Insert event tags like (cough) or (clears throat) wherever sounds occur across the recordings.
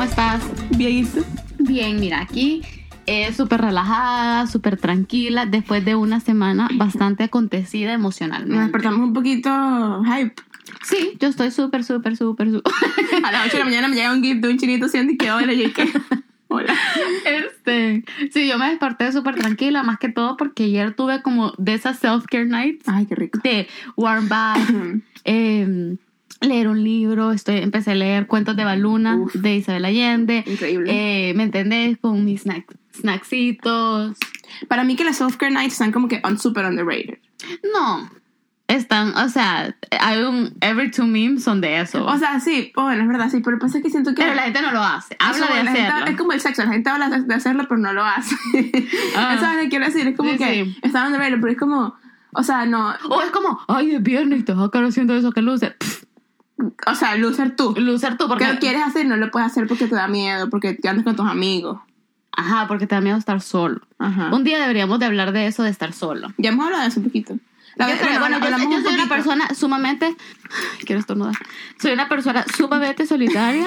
¿cómo estás? Bien. Bien, mira, aquí eh, súper relajada, súper tranquila, después de una semana bastante acontecida emocionalmente. Nos despertamos un poquito hype. Sí, yo estoy súper, súper, súper, súper. (laughs) A las 8 de la mañana me llega un gift de un chinito haciendo y que hola, y que hola. Este, sí, yo me desperté súper tranquila, más que todo porque ayer tuve como de esas self-care nights Ay, qué rico. de warm bath, eh, leer un libro, estoy, empecé a leer cuentos de Baluna Uf. de Isabel Allende. Increíble. Eh, ¿Me entendés? Con mis snack, snacksitos. Para mí que las self-care nights están como que un super underrated. No, están, o sea, hay un every two memes son de eso. O sea, sí, bueno, es verdad, sí, pero pasa que siento que... pero la gente no lo hace. Habla de la gente- hacerlo. es como el sexo, la gente habla de, hacerlo, pero no lo hace. Ah. (laughs) Eso es lo que quiero decir, es como Sí, que sí. está underrated, pero es como... O sea, no... O es como, ay, es viernes te vas a quedar haciendo eso, que loser. Pff, O sea, loser tú. loser tú, porque. ¿Qué quieres hacer? No lo puedes hacer porque te da miedo, porque te andas con tus amigos. Ajá, porque te da miedo estar solo. Ajá. Un día deberíamos de hablar de eso, de estar solo. Ya hemos hablado de eso un poquito. La Yo vez- creo- bueno, yo, hablamos yo soy una persona sumamente. Ay, (sighs) Quiero estornudar. Soy una persona sumamente solitaria.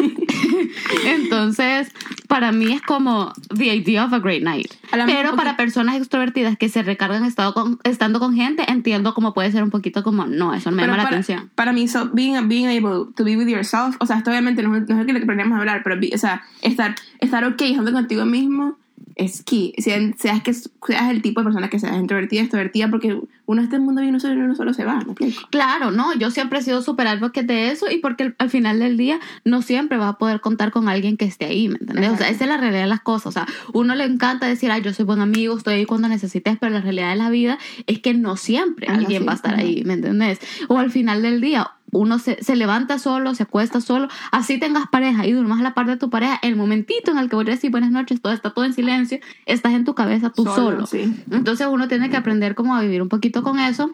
(laughs) Entonces, para mí es como the idea of a great night. Pero para poquito- personas extrovertidas que se recargan estado con- estando con gente, entiendo cómo puede ser un poquito como, no, eso no me Pero llama la para, atención. para mí, so, being, being able to be with yourself, o sea, esto obviamente no, es- no es que le aprendemos a hablar, pero, o sea, estar, estar ok estando contigo mismo es key. Seas, seas, que, seas el tipo de persona que seas introvertida, extrovertida, porque uno está en el mundo y uno solo, uno solo se va, ¿me explico? Claro, no, yo siempre he sido súper advocate de eso y porque al- al final del día no siempre vas a poder contar con alguien que esté ahí, ¿me entiendes? O sea, esa es la realidad de las cosas. O sea, uno le encanta decir, ay, yo soy buen amigo, estoy ahí cuando necesites, pero la realidad de la vida es que no siempre Ajá, alguien sí, va a estar ahí, ¿me entiendes? O al final del día uno se, se levanta solo, se acuesta solo, así tengas pareja y durmas a la par de tu pareja, el momentito en el que voy a decir buenas noches, todo está todo en silencio, estás en tu cabeza tú solo. sí. Entonces uno tiene que aprender como a vivir un poquito con eso.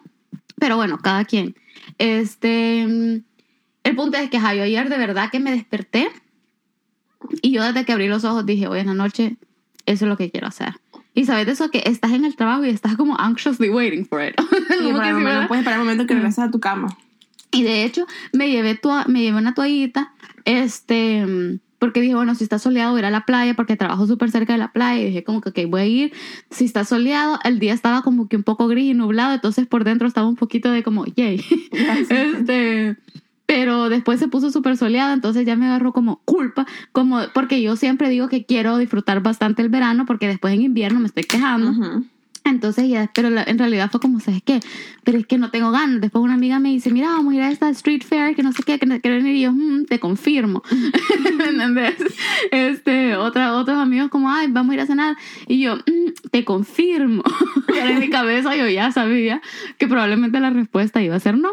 Pero bueno, cada quien. Este. El punto es que yo ayer de verdad que me desperté. Y yo desde que abrí los ojos dije, hoy en la noche, eso es lo que quiero hacer. Y sabes de eso que estás en el trabajo y estás como anxiously waiting for it. (laughs) Sí, para puedes esperar el momento que regresas a tu cama. Y de hecho, me llevé, toa- me llevé una toallita, este, porque dije, bueno, si está soleado, voy a ir a la playa, porque trabajo súper cerca de la playa. Y dije, como que, ok, voy a ir. Si está soleado, el día estaba como que un poco gris y nublado, entonces por dentro estaba un poquito de como, yay. (laughs) este, pero después se puso súper soleado, entonces ya me agarró como culpa, como, porque yo siempre digo que quiero disfrutar bastante el verano, porque después en invierno me estoy quejando. Entonces ya, pero la- en realidad fue como, ¿sabes qué? Pero es que no tengo ganas. Después una amiga me dice, mira, vamos a ir a esta street fair, que no sé qué, que no quiero venir. Y yo, "Mm, te confirmo. ¿Me (laughs) entendés? Este, otra, otros amigos como, ay, vamos a ir a cenar. Y yo, "Mm, te confirmo. (laughs) Pero en mi cabeza yo ya sabía que probablemente la respuesta iba a ser no.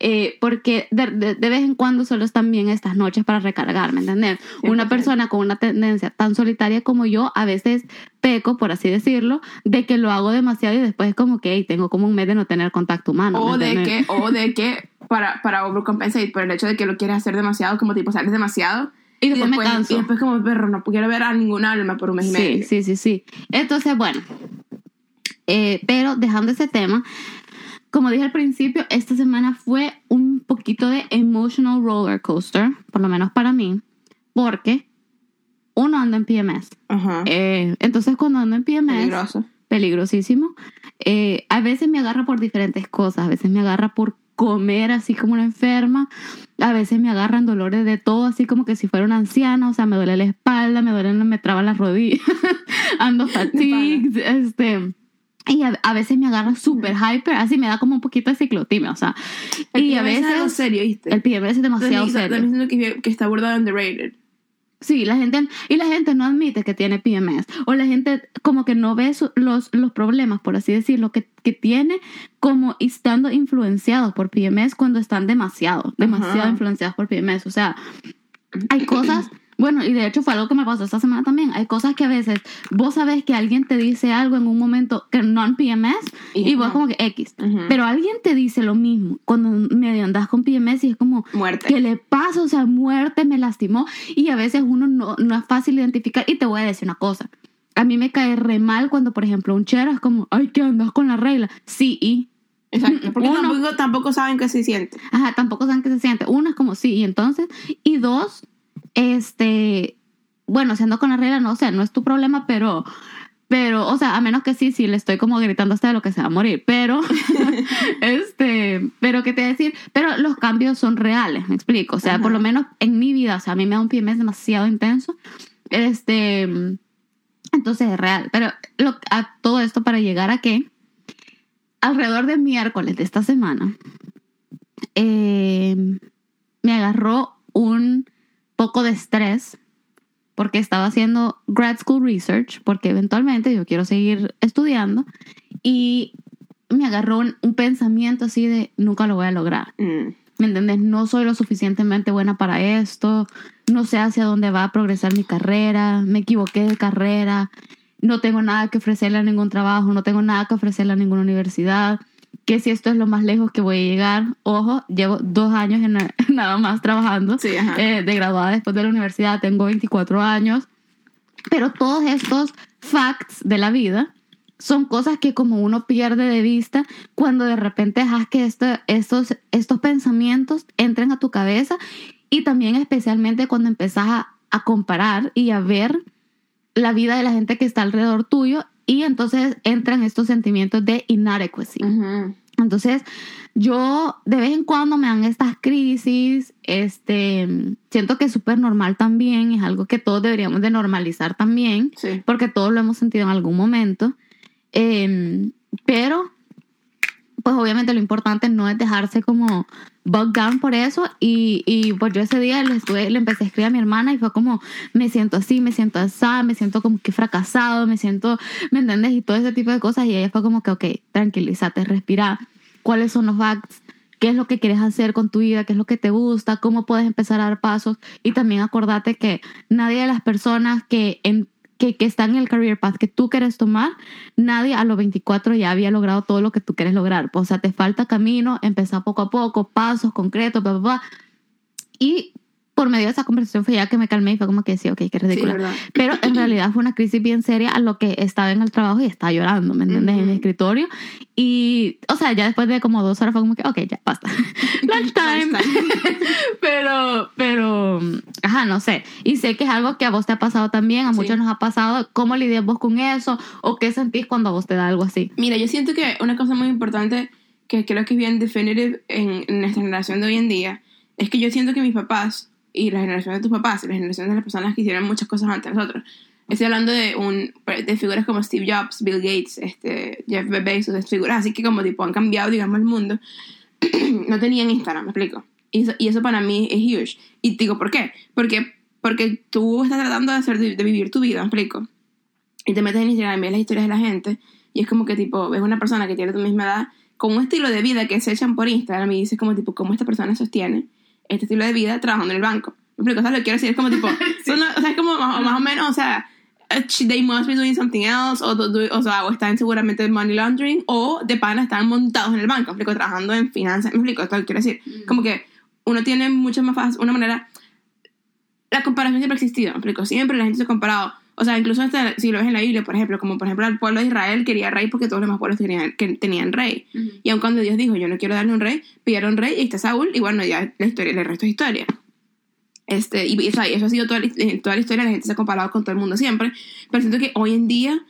Eh, porque de, de- de vez en cuando solo están bien estas noches para recargar, ¿me entiendes? Una 100%. persona con una tendencia tan solitaria como yo, a veces peco, por así decirlo, de que lo hago demasiado y después es como que "Ey, tengo como un mes de no tener contacto humano. ¿me O de que, o de que para, para overcompensate por el hecho de que lo quieres hacer demasiado, como tipo sales demasiado. Y después, me canso. y después como perro, no quiero ver a ningún alma por un mes y Sí, medio. sí, sí, sí. Entonces, bueno, eh, pero dejando ese tema, como dije al principio, esta semana fue un poquito de emotional roller coaster, por lo menos para mí, porque uno anda en PMS. Ajá. Eh, entonces, cuando ando en PMS, Peligroso. peligrosísimo. Eh, a veces me agarra por diferentes cosas. A veces me agarra por comer así como una enferma. A veces me agarran dolores de todo, así como que si fuera una anciana. O sea, me duele la espalda, me duelen, me traban las rodillas. (laughs) Ando (laughs) fatigued, este... Y a, a veces me agarra súper hyper, así me da como un poquito de ciclotimia, o sea. El y a es veces serio, ¿viste? el PMS es demasiado También- serio. También siento que, que está abordado underrated. Sí, la gente, y la gente no admite que tiene PMS, o la gente como que no ve su- los, los problemas, por así decirlo, que, que tiene como estando influenciados por PMS cuando están demasiado, demasiado Ajá. influenciados por PMS. O sea, hay cosas, bueno, y de hecho fue algo que me pasó esta semana también, hay cosas que a veces vos sabes que alguien te dice algo en un momento que no en PMS, y, vos como que X, pero alguien te dice lo mismo cuando medio andas con PMS y es como, Muerte. ¿Qué le pasa? O sea, muerte, me lastimó. Y a veces uno no, no es fácil identificar. Y te voy a decir una cosa. A mí me cae re mal cuando, por ejemplo, un chero es como, ay, ¿qué andas con la regla? Sí, y. Exacto. Porque Uno- tampoco, tampoco saben qué se siente. Ajá, tampoco saben qué se siente. Uno es como, sí, y entonces. Y dos, este, bueno, siendo con la regla, no sé, no es tu problema, pero, pero, o sea, a menos que sí, sí, le estoy como gritando hasta de lo que se va a morir, pero, (laughs) (laughs) este, pero qué te voy a decir, pero los cambios son reales, me explico, o sea, Ajá. por lo menos en mi vida, o sea, a mí me da un PMS demasiado intenso, este, entonces es real, pero lo, a todo esto para llegar a que alrededor de miércoles de esta semana, eh, me agarró un poco de estrés porque estaba haciendo grad school research, porque eventualmente yo quiero seguir estudiando, y me agarró un, un pensamiento así de nunca lo voy a lograr. Mm. ¿Me entiendes? No soy lo suficientemente buena para esto, no sé hacia dónde va a progresar mi carrera, me equivoqué de carrera, no tengo nada que ofrecerle a ningún trabajo, no tengo nada que ofrecerle a ninguna universidad, que si esto es lo más lejos que voy a llegar, ojo, llevo dos años en, (laughs) nada más trabajando, Sí, eh, de graduada después de la universidad, tengo 24 años, pero todos estos facts de la vida son cosas que como uno pierde de vista cuando de repente dejas que esto, estos, estos pensamientos entren a tu cabeza y también especialmente cuando empezás a, a comparar y a ver la vida de la gente que está alrededor tuyo y entonces entran estos sentimientos de inadequacy. Entonces, yo de vez en cuando me dan estas crisis, este, siento que es súper normal también, es algo que todos deberíamos de normalizar también, Sí. porque todos lo hemos sentido en algún momento, Em, pero, pues obviamente lo importante no es dejarse como bug down por eso, y, y pues yo ese día le, estuve, le empecé a escribir a mi hermana y fue como, me siento así, me siento así, me siento como que fracasado, me siento, ¿me entiendes? Y todo ese tipo de cosas, y ella fue como que, ok, tranquilízate, respira, ¿cuáles son los facts? qué es lo que quieres hacer con tu vida, qué es lo que te gusta, cómo puedes empezar a dar pasos y también acordate que nadie de las personas que, en, que, que están en el career path que tú quieres tomar, nadie a los 24 ya había logrado todo lo que tú quieres lograr. O sea, te falta camino, empezar poco a poco, pasos concretos, bla, bla, bla. Y por medio de esa conversación fue ya que me calmé y fue como que sí, ok, qué Sí, ridícula. ¿verdad? Pero en (clears throat) realidad fue una crisis bien seria a lo que estaba en el trabajo y estaba llorando, ¿me entiendes? En mi Ujú. escritorio. Y, o sea, ya después de como dos horas fue como que, ok, ya, basta. (laughs) Lunchtime. Lunchtime. (laughs) pero, pero, ajá, no sé. Y sé que es algo que a vos te ha pasado también, a Sí. muchos nos ha pasado. ¿Cómo lidias vos con eso? ¿O qué sentís cuando a vos te da algo así? Mira, yo siento que una cosa muy importante que creo que es bien definitive en, en nuestra generación de hoy en día es que yo siento que mis papás y la generación de tus papás y la generación de las personas que hicieron muchas cosas antes de nosotros. Estoy hablando de, un, de figuras como Steve Jobs, Bill Gates, este, Jeff Bezos, figuras así que como tipo han cambiado, digamos, el mundo. (clears throat) no tenían Instagram, me explico. Y eso, y eso para mí es huge. Y te digo, ¿por qué? Porque, porque tú estás tratando de, hacer, de, de vivir tu vida, me explico. Y te metes en Instagram y ves las historias de la gente y es como que tipo, ves una persona que tiene tu misma edad con un estilo de vida que se echan por Instagram y dices como tipo, ¿cómo esta persona sostiene este estilo de vida trabajando en el banco? Me explico, ¿sabes lo que quiero decir? Es como tipo, (laughs) son- o sea, es como más, más o menos, o sea, they must be doing something else, o, do- o sea, o están seguramente en money laundering, o de pana están montados en el banco, me explico, trabajando en finanzas, me explico, esto es lo que quiero decir. Como que uno tiene mucho más fácil, una manera, la comparación siempre ha existido, me explico, siempre la gente se ha comparado, o sea, incluso hasta si lo ves en la Biblia, por ejemplo, como por ejemplo el pueblo de Israel quería rey porque todos los demás pueblos tenían, que tenían rey. Y aun cuando Dios dijo, yo no quiero darle un rey, pidieron rey y está Saúl, y bueno, ya la historia, el resto es historia. Este, y, y, o sea, eso ha sido toda la, toda la historia, la gente se ha comparado con todo el mundo siempre, pero siento que hoy en día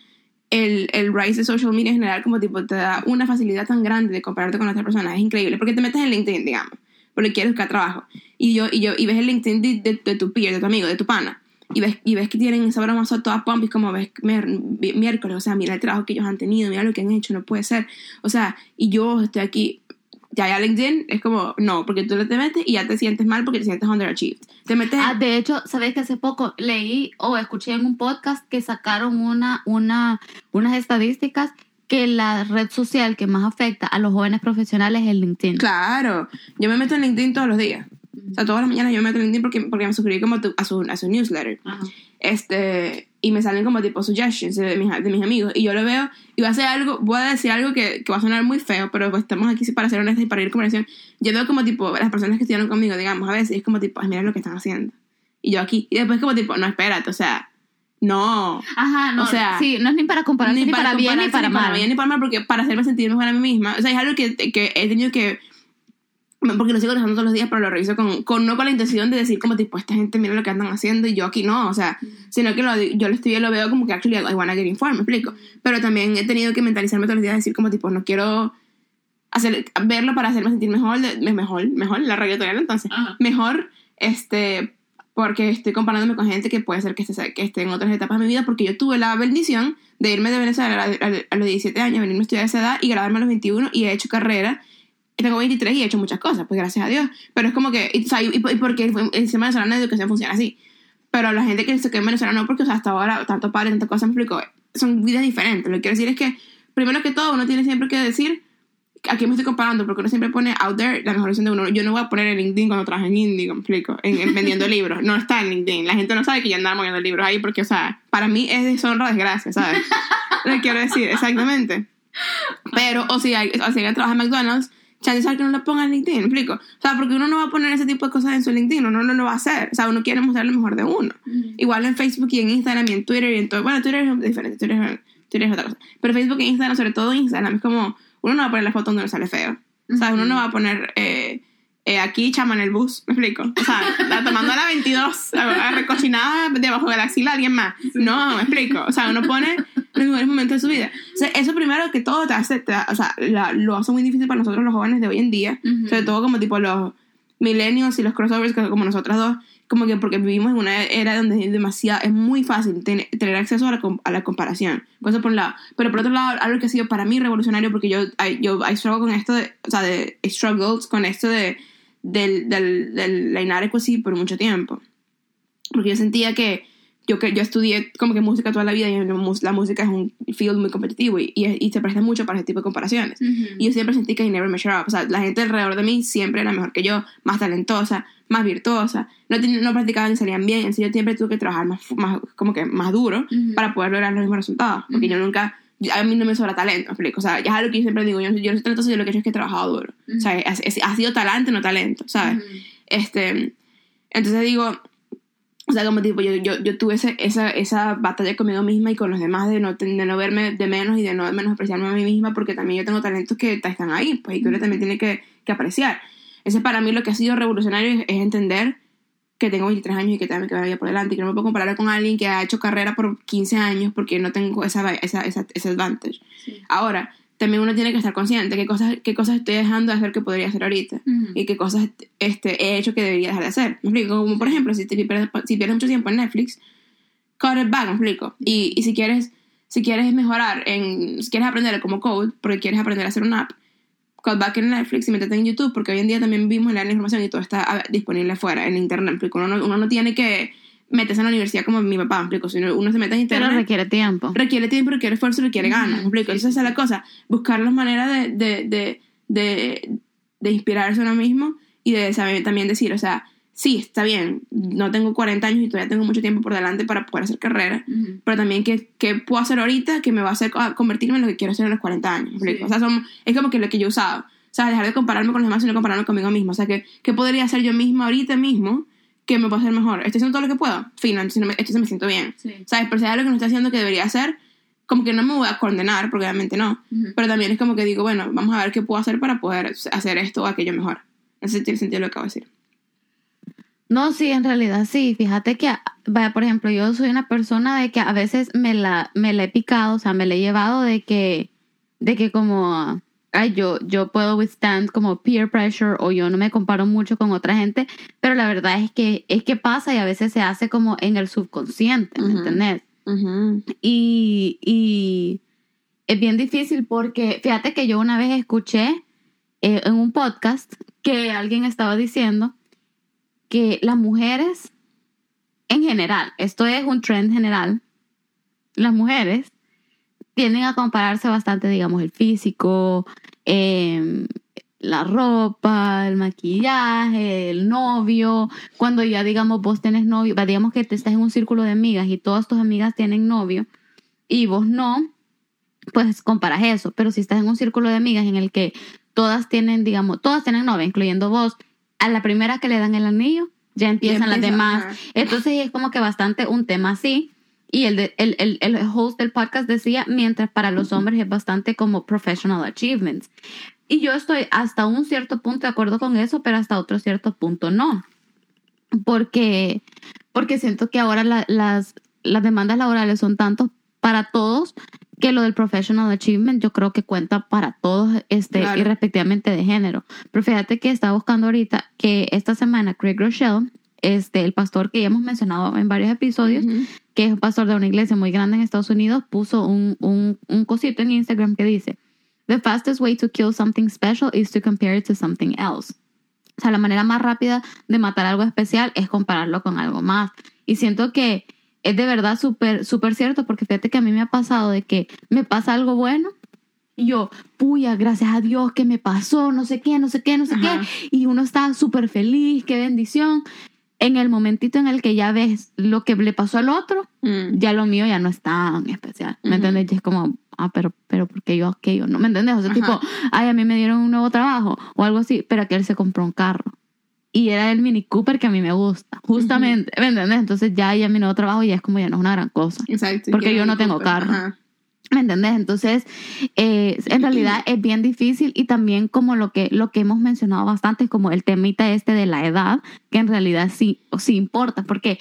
el, el rise de social media en general como tipo te da una facilidad tan grande de compararte con otras personas, es increíble, porque te metes en LinkedIn, digamos, porque quieres buscar trabajo, y yo, y yo, y ves el LinkedIn de, de, de tu peer, de tu amigo, de tu pana, y ves, y ves que tienen esa broma toda pump y como ves miércoles, o sea, mira el trabajo que ellos han tenido, mira lo que han hecho, no puede ser. O sea, y yo estoy aquí, ya ya LinkedIn es como, no, porque tú te metes y ya te sientes mal porque te sientes underachieved. Te metes Ah, de hecho, sabes que hace poco leí o escuché en un podcast que sacaron una, una, unas estadísticas que la red social que más afecta a los jóvenes profesionales es el LinkedIn. Claro, yo me meto en LinkedIn todos los días. O sea, todas las mañanas yo me meto en LinkedIn porque, porque me suscribí como a, su, a su newsletter. Ajá. Este, y me salen como tipo suggestions de mis, de mis amigos. Y yo lo veo y voy a hacer algo, voy a decir algo que, que va a sonar muy feo, pero pues estamos aquí para ser honestas y para ir conversación. Yo veo como tipo las personas que estudiaron conmigo, digamos, a veces es como tipo, "Ay, mira lo que están haciendo. Y yo aquí. Y después como tipo, no, espérate, o sea, no. Ajá, no, O sea, sí, no es ni para compararse ni, para, bien ni para mal. bien ni para mal, porque para hacerme sentir mejor a mí misma. O sea, es algo que, que he tenido que porque lo sigo usando todos los días, pero lo reviso con, con no con la intención de decir como tipo, esta gente mira lo que andan haciendo y yo aquí no, o sea, sino que lo, yo lo estoy, lo veo como que actually I wanna get informed, me explico. Pero también he tenido que mentalizarme todos los días, decir como tipo, no quiero hacer, verlo para hacerme sentir mejor, mejor, mejor, la reggaetonera entonces, Ajá. mejor, este, porque estoy comparándome con gente que puede ser que esté, que esté en otras etapas de mi vida, porque yo tuve la bendición de irme de Venezuela a, a- a los 17 años, venirme a estudiar a esa edad y graduarme a los 21 y he hecho carrera. Tengo 23 y he hecho muchas cosas, pues gracias a Dios. Pero es como que, y, o sea, y, y porque el sistema venezolano de educación funciona así. Pero la gente que se queda en Venezuela no, porque o sea, hasta ahora tanto padre, tanta cosa me explico, son vidas diferentes. Lo que quiero decir es que, primero que todo, uno tiene siempre que decir a quién me estoy comparando, porque uno siempre pone out there la mejor versión de uno. Yo no voy a poner en LinkedIn cuando trabajo en Indigo, me explico, en, en vendiendo (laughs) libros. No está en LinkedIn. La gente no sabe que yo andaba moviendo libros ahí porque, o sea, para mí es deshonra, desgracia, ¿sabes? (laughs) Lo quiero decir, exactamente. Pero, o si, hay, o si alguien trabaja en McDonald's, chance sabe que no lo ponga en LinkedIn, ¿me explico? O sea, porque uno no va a poner ese tipo de cosas en su LinkedIn, uno no lo va a hacer. O sea, uno quiere mostrar lo mejor de uno. Igual en Facebook y en Instagram y en Twitter y en todo. Bueno, Twitter es diferente, Twitter es, Twitter es otra cosa. Pero Facebook e Instagram, sobre todo Instagram, es como, uno no va a poner la foto donde no sale feo. O sea, uno no va a poner eh, eh, aquí chama en el bus, ¿me explico? O sea, la, tomando la 22, la recochinada debajo de la axila a alguien más. No, me explico. O sea, uno pone los mejores momentos de su vida. O sea, eso primero que todo te hace, te o sea, la- lo hace muy difícil para nosotros los jóvenes de hoy en día. Sobre todo como tipo los millennials y los crossovers como nosotras dos. Como que porque vivimos en una era donde es demasiado, es muy fácil ten- tener acceso a la, comparación. Eso por un. Pero por otro lado, algo que ha sido para mí revolucionario, porque yo, I, yo I con esto de, o sea, de struggles con esto de, del, del, del la inadequacy por mucho tiempo. Porque yo sentía que yo, yo estudié como que música toda la vida y la música es un field muy competitivo y, y, y se presta mucho para ese tipo de comparaciones. Y yo siempre sentí que I never measure up. O sea, la gente alrededor de mí siempre era mejor que yo, más talentosa, más virtuosa. No, no practicaban ni salían bien. En serio, siempre tuve que trabajar más, más como que más duro Ujú. para poder lograr los mismos resultados. Porque yo nunca, yo- a mí no me sobra talento. O sea, ya es algo que yo siempre digo, yo, yo no soy talentosa, yo lo que he hecho es que he trabajado duro. O sea, ha, ha sido talento, no talento, ¿sabes? Este, entonces digo, o sea, como tipo, yo, yo, yo tuve ese- esa, esa batalla conmigo misma y con los demás de no, de no verme de menos y de no menospreciarme a mí misma porque también yo tengo talentos que están ahí, pues y que uno también tiene que, que apreciar. Ese para mí lo que ha sido revolucionario es, es entender que tengo 23 años y que también que me vaya por delante y que no me puedo comparar con alguien que ha hecho carrera por 15 años porque no tengo esa, esa, esa, ese advantage. Sí. Ahora, también uno tiene que estar consciente de qué cosas, qué cosas estoy dejando de hacer que podría hacer ahorita y qué cosas este, he hecho que debería dejar de hacer. Me explico, como por ejemplo, si, te pierdes, si pierdes mucho tiempo en Netflix, cut it back, me explico. Y, y si quieres si quieres mejorar, en, si quieres aprender como code, porque quieres aprender a hacer una app, cut back en Netflix y métete en YouTube, porque hoy en día también vivimos en la información y todo está ah, disponible afuera, en Internet. me explico. Uno, no, uno no tiene que meterse en la universidad como mi papá, me explico. Si uno, se mete en Pero Internet requiere tiempo. requiere tiempo, requiere esfuerzo, requiere ganas. ¿me explico? Sí, esa es la cosa. Buscar las maneras de, de, de, de, de inspirarse a uno mismo y de saber, también decir, o sea, sí, está bien, no tengo 40 años y todavía tengo mucho tiempo por delante para poder hacer carrera, pero también qué, qué puedo hacer ahorita que me va a hacer convertirme en lo que quiero hacer en los 40 años. Sí. O sea, son, es como que lo que yo he usado. O sea, dejar de compararme con los demás, sino compararme conmigo mismo. O sea, que, ¿qué podría hacer yo misma ahorita mismo que me pueda hacer mejor? Estoy haciendo todo lo que puedo. Fino, entonces, no me, entonces me siento bien. Sí. ¿sabes? Pero si hay algo que no estoy haciendo que debería hacer, como que no me voy a condenar, porque obviamente no. Ujú. Pero también es como que digo, bueno, vamos a ver qué puedo hacer para poder hacer esto o aquello mejor. Ese tiene sentido lo que acabo de decir. No, sí, en realidad sí. Fíjate que, vaya, por ejemplo, yo soy una persona de que a veces me la, me la he picado, o sea, me la he llevado de que, de que como, ay, yo, yo puedo withstand como peer pressure o yo no me comparo mucho con otra gente, pero la verdad es que, es que pasa y a veces se hace como en el subconsciente, ¿me entendés? Y, y es bien difícil porque fíjate que yo una vez escuché eh, en un podcast que alguien estaba diciendo que las mujeres, en general, esto es un trend general, las mujeres tienden a compararse bastante, digamos, el físico, em, la ropa, el maquillaje, el novio. Cuando ya, digamos, vos tenés novio, digamos que te estás en un círculo de amigas y todas tus amigas tienen novio y vos no, pues comparas eso. Pero si estás en un círculo de amigas en el que todas tienen, digamos, todas tienen novia, incluyendo vos, a la primera que le dan el anillo, ya empiezan las empieza, demás. ajá. Entonces es como que bastante un tema así. Y el, de- el, el, el host del podcast decía, mientras para los hombres es bastante como professional achievements. Y yo estoy hasta un cierto punto de acuerdo con eso, pero hasta otro cierto punto no. Porque, porque siento que ahora la- las, las demandas laborales son tantos para todos que lo del professional achievement yo creo que cuenta para todos este Claro. irrespectivamente de género. Pero fíjate que estaba buscando ahorita que esta semana Craig Rochelle, este el pastor que ya hemos mencionado en varios episodios, Ujú. que es un pastor de una iglesia muy grande en Estados Unidos, puso un, un, un cosito en Instagram que dice, The fastest way to kill something special is to compare it to something else. O sea, la manera más rápida de matar algo especial es compararlo con algo más. Y siento que es de verdad súper, súper cierto, porque fíjate que a mí me ha pasado de que me pasa algo bueno y yo, puya, gracias a Dios que me pasó, no sé qué, no sé qué, no sé Ajá. qué. Y uno está súper feliz, qué bendición. En el momentito en el que ya ves lo que le pasó al otro, Mm. ya lo mío ya no es tan especial. ¿Me entiendes? Y es como, ah, pero, pero ¿por qué yo aquello? ¿No me entiendes? O sea, Ajá. tipo, ay, a mí me dieron un nuevo trabajo o algo así, pero aquel se compró un carro. Y era el Mini Cooper que a mí me gusta, justamente, ¿me entiendes? Entonces ya, ya mi nuevo trabajo ya es como ya no es una gran cosa. Exacto. Porque yo no tengo Cooper. carro. Ajá. ¿Me entendés? Entonces, eh, en realidad es bien difícil y también como lo que, lo que hemos mencionado bastante, como el temita este de la edad, que en realidad sí, sí importa, porque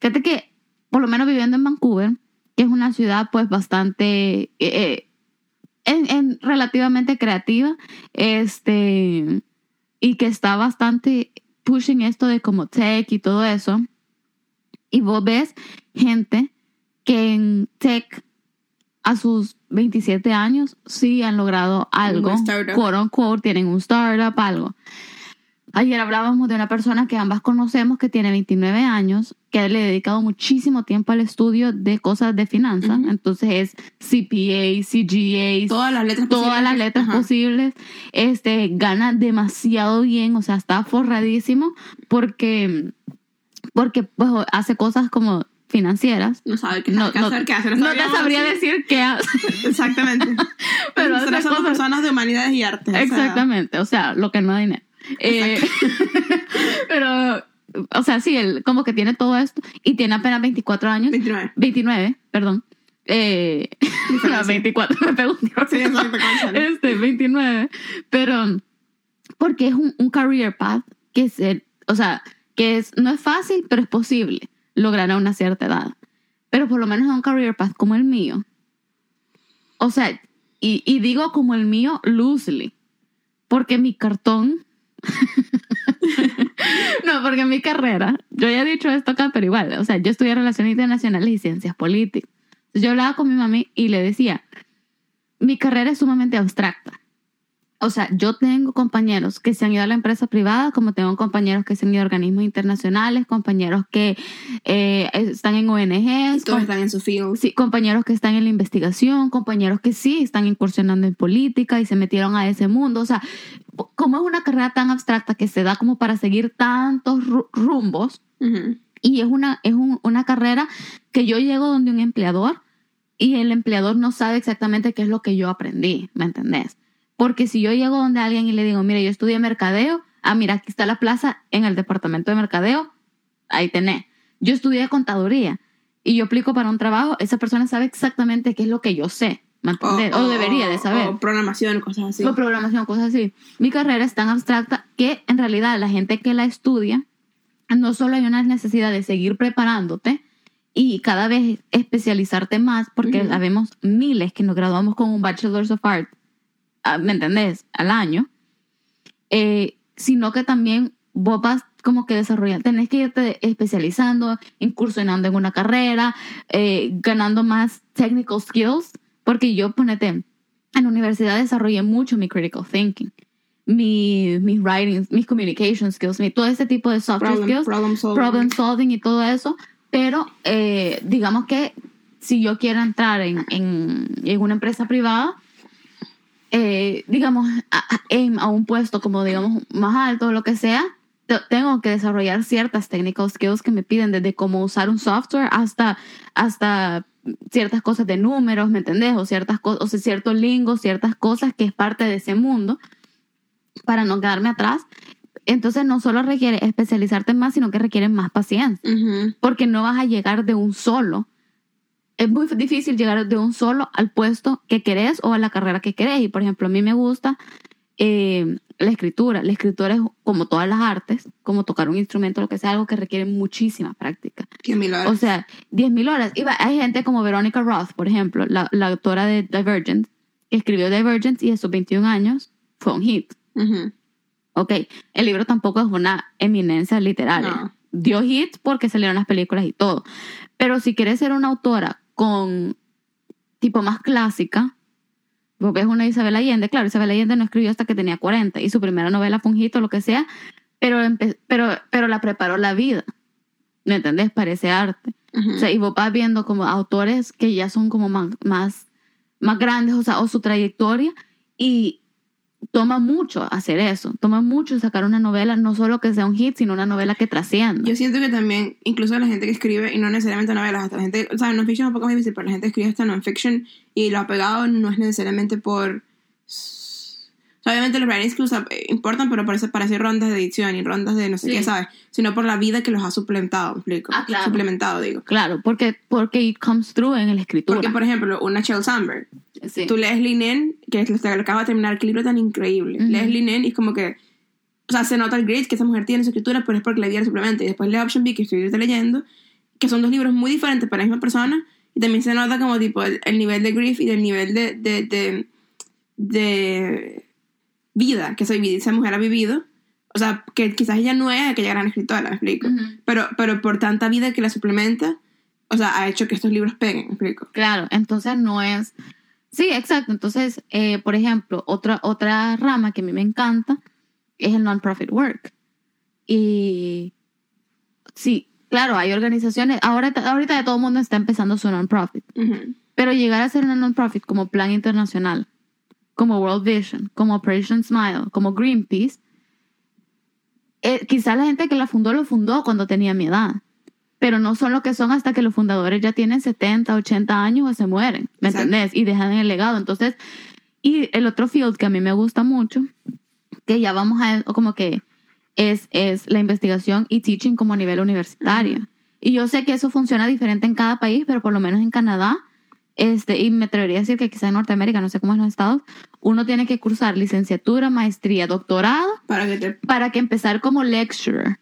fíjate que, por lo menos viviendo en Vancouver, que es una ciudad pues bastante, eh, eh, en, en relativamente creativa, este, y que está bastante pushing esto de como tech y todo eso, y vos ves gente que en tech a sus 27 años sí han logrado algo, quote unquote, tienen un startup, algo. Ayer hablábamos de una persona que ambas conocemos que tiene 29 años, que le ha dedicado muchísimo tiempo al estudio de cosas de finanzas. Ujú. Entonces es CPA, CGA, Todas las letras todas posibles. las letras Ajá. posibles. Este gana demasiado bien, o sea, está forradísimo porque porque pues hace cosas como financieras. No sabe qué, No, qué no- hacer, qué hacer. No te sabía sabría decir. decir qué hace. (laughs) Exactamente. (laughs) Pero Nosotros somos cosas- personas de humanidades y artes. o sea, Exactamente, o sea, lo que no da dinero. Eh, (laughs) pero, o sea, sí, él como que tiene todo esto y tiene apenas 24 años. 29. 29, perdón. Eh, no, Diferencia. 24, me pegó un. Sí. Este, 29. Pero, porque es un, un career path que es, el- o sea, que es, no es fácil, pero es posible lograr a una cierta edad. Pero por lo menos en un career path como el mío. O sea, y, digo como el mío loosely. Porque mi cartón. (laughs) no, porque mi carrera. Yo ya he dicho esto acá, pero igual. O sea, yo estudié Relaciones Internacionales y Ciencias Políticas. Yo hablaba con mi mami y le decía: Mi carrera es sumamente abstracta. O sea, yo tengo compañeros que se han ido a la empresa privada, como tengo compañeros que se han ido a organismos internacionales, compañeros que eh, están en ONGs, Todos están en su field. Sí, compañeros que están en la investigación, compañeros que sí están incursionando en política y se metieron a ese mundo. O sea, como es una carrera tan abstracta que se da como para seguir tantos ru- rumbos y es una, es un- una carrera que yo llego donde un empleador y el empleador no sabe exactamente qué es lo que yo aprendí, ¿me entendés? Porque si yo llego donde alguien y le digo, mire, yo estudié mercadeo, ah, mira, aquí está la plaza en el departamento de mercadeo, ahí tenés. Yo estudié contaduría y yo aplico para un trabajo, esa persona sabe exactamente qué es lo que yo sé, ¿me entendés? O, debería de saber. O programación, cosas así. O programación, cosas así. Mi carrera es tan abstracta que en realidad la gente que la estudia, no solo hay una necesidad de seguir preparándote y cada vez especializarte más, porque Ujú. sabemos miles que nos graduamos con un Bachelor's of Art, ah, ¿me entendés? Al año, eh, sino que también vos vas como que desarrollando, tenés que irte especializando, incursionando en una carrera, eh, ganando más technical skills, porque yo, ponete, en la universidad desarrollé mucho mi critical thinking, mi, mis writings, mis communication skills, mi, todo ese tipo de soft problem, skills, problem solving. problem solving y todo eso, pero eh, digamos que si yo quiero entrar en, en, en una empresa privada, eh, digamos, a, un puesto como, digamos, más alto o lo que sea, te- tengo que desarrollar ciertas technical skills que me piden, desde cómo usar un software hasta, hasta ciertas cosas de números, ¿me entendés? O ciertas cosas, o sea, cierto lingo, ciertas cosas que es parte de ese mundo, para no quedarme atrás. Entonces no solo requiere especializarte más, sino que requiere más paciencia porque no vas a llegar de un solo. Es muy difícil llegar de un solo al puesto que querés o a la carrera que querés. Y por ejemplo, a mí me gusta eh, la escritura. La escritura es como todas las artes, como tocar un instrumento, lo que sea, algo que requiere muchísima práctica. Diez mil horas. O sea, 10.000 horas. Y va- hay gente como Veronica Roth, por ejemplo, la, la autora de Divergent, que escribió Divergent y a sus 21 años fue un hit. Ujú. Ok, el libro tampoco es una eminencia literaria. No. Dio hit porque salieron las películas y todo. Pero si quieres ser una autora con tipo más clásica, vos ves una Isabel Allende, claro, Isabel Allende no escribió hasta que tenía 40 y su primera novela fue un hit o lo que sea, pero, pero, pero la preparó la vida. ¿Me entendés? Parece arte. Ujú. O sea, y vos vas viendo como autores que ya son como más, más, más grandes, o sea, o su trayectoria, y toma mucho hacer eso, toma mucho sacar una novela, no solo que sea un hit, sino una novela que trascienda. Yo siento que también, incluso la gente que escribe, y no necesariamente novelas, hasta la gente, o sea, non-fiction es un poco más difícil, pero la gente escribe hasta non-fiction y lo ha pegado no es necesariamente por... obviamente los writing skills eh, importan, pero para, para hacer rondas de edición y rondas de no sé Sí. qué, ¿sabes? Sino por la vida que los ha suplementado, ¿me explico? Ah, claro. Suplementado, digo. Claro, porque, porque it comes through en la escritura. Porque, por ejemplo, una Shel Sandberg, Sí. tú lees Linen, que es lo que acaba de terminar, qué libro tan increíble. Ujú. Lees Linen y es como que, o sea, se nota el grit que esa mujer tiene en su escritura, pero es porque le dieron suplemento. Y después lee Option B, que estoy leyendo, que son dos libros muy diferentes para la misma persona, y también se nota como tipo el, el nivel de grief y del nivel de, de, de, de vida que esa, esa mujer ha vivido. O sea, que quizás ella no es aquella gran escritora, me explico. Ujú. pero, pero por tanta vida que la suplementa, o sea, ha hecho que estos libros peguen, me explico. Claro, entonces no es... Sí, exacto. Entonces, eh, por ejemplo, otra, otra rama que a mí me encanta es el non-profit work. Y sí, claro, hay organizaciones, ahora, ahorita todo el mundo está empezando su non-profit, pero llegar a ser una non-profit como Plan Internacional, como World Vision, como Operation Smile, como Greenpeace, eh, quizá la gente que la fundó lo fundó cuando tenía mi edad, pero no son lo que son hasta que los fundadores ya tienen 70, 80 años o se mueren, ¿me Exacto. entendés? Y dejan el legado. Entonces, y el otro field que a mí me gusta mucho, que ya vamos a, como que es, es la investigación y teaching como a nivel universitario. Y yo sé que eso funciona diferente en cada país, pero por lo menos en Canadá, este, y me atrevería a decir que quizá en Norteamérica, no sé cómo es en los estados, uno tiene que cursar licenciatura, maestría, doctorado Para que te... para que empezar como lecturer.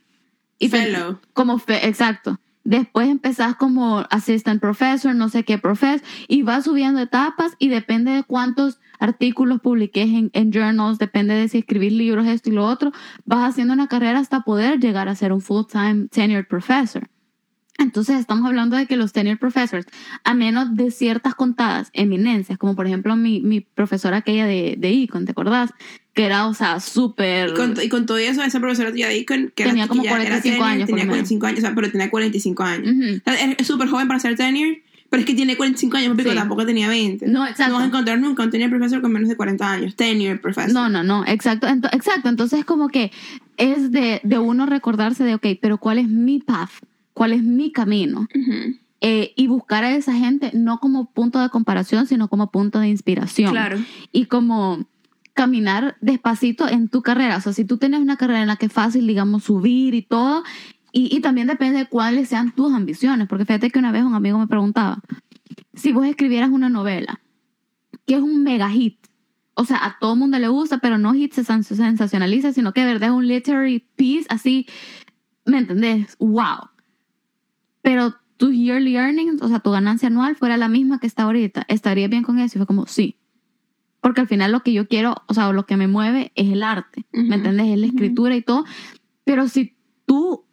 te- Fellow. como fe, exacto. Después empezás como assistant professor, no sé qué profesor, y vas subiendo etapas y depende de cuántos artículos publiques en, en journals, depende de si escribís libros, esto y lo otro, vas haciendo una carrera hasta poder llegar a ser un full-time tenured professor. Entonces estamos hablando de que los tenured professors, a menos de ciertas contadas eminencias, como por ejemplo mi, mi profesora aquella de, de Econ, ¿te acordás? Que era, o sea, súper... Y con, y con todo eso, esa profesora tía Deacon, que Tenía era, como que ya era 45 tenure, años, Tenía lo menos. 45 años, o sea, pero tenía 45 años. Ujú. O sea, es súper joven para ser tenure, pero es que tiene 45 años, porque Sí. tampoco tenía 20. No, exacto. No vas a encontrar nunca un tenure professor con menos de 40 años. Tenure professor. No, no, no, exacto. Ento- exacto. Entonces, como que es de, de uno recordarse de, ok, pero ¿cuál es mi path? ¿Cuál es mi camino? Ujú. Eh, y buscar a esa gente no como punto de comparación, sino como punto de inspiración. Claro. Y como caminar despacito en tu carrera. O sea, si tú tienes una carrera en la que es fácil, digamos, subir y todo, y, y también depende de cuáles sean tus ambiciones. Porque fíjate que una vez un amigo me preguntaba, si vos escribieras una novela, que es un mega hit, o sea, a todo mundo le gusta, pero no hit se sen- sensacionaliza, sino que de verdad es un literary piece así, ¿me entendés? ¡Wow! Pero tu yearly earnings, o sea, tu ganancia anual fuera la misma que está ahorita, ¿estaría bien con eso? Y fue como, sí. Porque al final lo que yo quiero, o sea, lo que me mueve es el arte. ¿me entendés? Es la escritura y todo. Pero si tu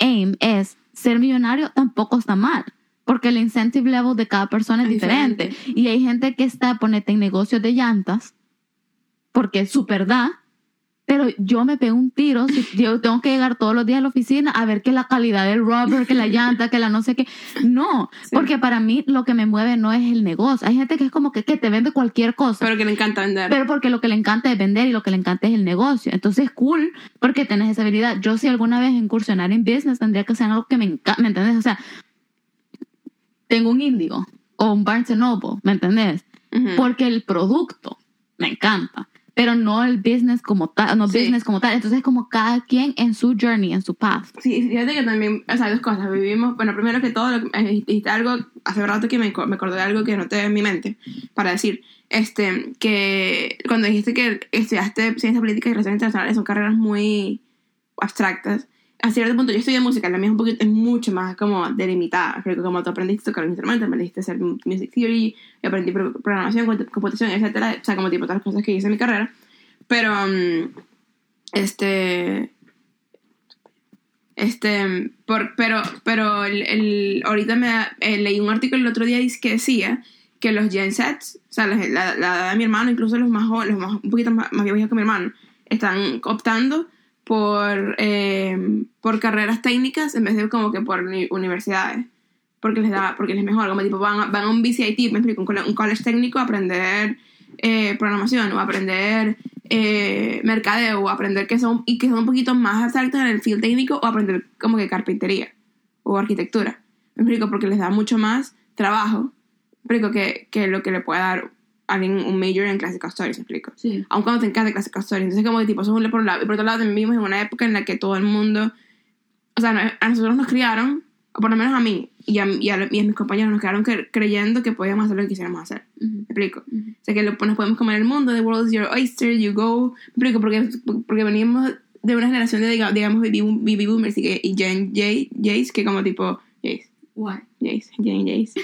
aim es ser millonario, tampoco está mal. Porque el incentive level de cada persona es diferente. diferente. Y hay gente que está, ponete en negocios de llantas, porque es súper da, pero yo me pego un tiro si (laughs) yo tengo que llegar todos los días a la oficina a ver que la calidad del rubber, que la llanta, que la no sé qué. No, Sí. porque para mí lo que me mueve no es el negocio. Hay gente que es como que, que te vende cualquier cosa. Pero que le encanta vender. Pero porque lo que le encanta es vender y lo que le encanta es el negocio. Entonces es cool porque tenés esa habilidad. Yo si alguna vez incursionar en business tendría que ser algo que me encanta, ¿me entiendes? O sea, tengo un Indigo o un Barnes Noble, ¿me entendés? Porque el producto me encanta. Pero no el business como tal, no Sí. business como tal. Entonces, como cada quien en su journey, en su path. Sí, fíjate que también, o sea, dos cosas. Vivimos, bueno, primero que todo, lo eh, dijiste algo, hace rato que me, me acordé de algo que noté en mi mente para decir, este, que cuando dijiste que estudiaste ciencia política y relaciones internacionales son carreras muy abstractas, a cierto punto yo estudié música, la mía es, un poquito, es mucho más como delimitada, creo que como tú aprendiste a tocar un instrumento, aprendiste a hacer music theory, aprendí pro- programación, compu- computación, etcétera, o sea, como tipo todas las cosas que hice en mi carrera, pero, um, este, este, por, pero, pero el, el- ahorita me eh, leí un artículo el otro día que decía que los Gen Sets, o sea, la, edad de mi hermano, incluso los más los más, un poquito más, más viejos que mi hermano, están optando por, eh, por carreras técnicas en vez de como que por uni- universidades. Porque les da, porque les es mejor, como tipo van, van a un BCIT, me explico, un, college técnico a aprender eh, programación o aprender eh, mercadeo o aprender que son y que son un poquito más abstractos en el field técnico o aprender como que carpintería o arquitectura. Me explico, porque les da mucho más trabajo, me explico, que, que lo que le puede dar alguien un major en classical stories, me explico Sí. aun cuando te encanta classical story. Entonces, como que tipo, eso es un por un lado. Y por otro lado, también vivimos en una época en la que todo el mundo, o sea, a nosotros nos criaron, o por lo menos a mí y a, y a, y a mis compañeros, nos cre- creyendo que podíamos hacer lo que quisiéramos hacer. ¿Me explico? Ujú. O sea, que lo, nos podemos comer el mundo, the world is your oyster, you go. ¿Me explico? Porque, porque venimos de una generación de, diga- digamos, baby, boom- baby boomers y, y Gen Jays, que como tipo, Jays. Why? Jays, Gen Jays.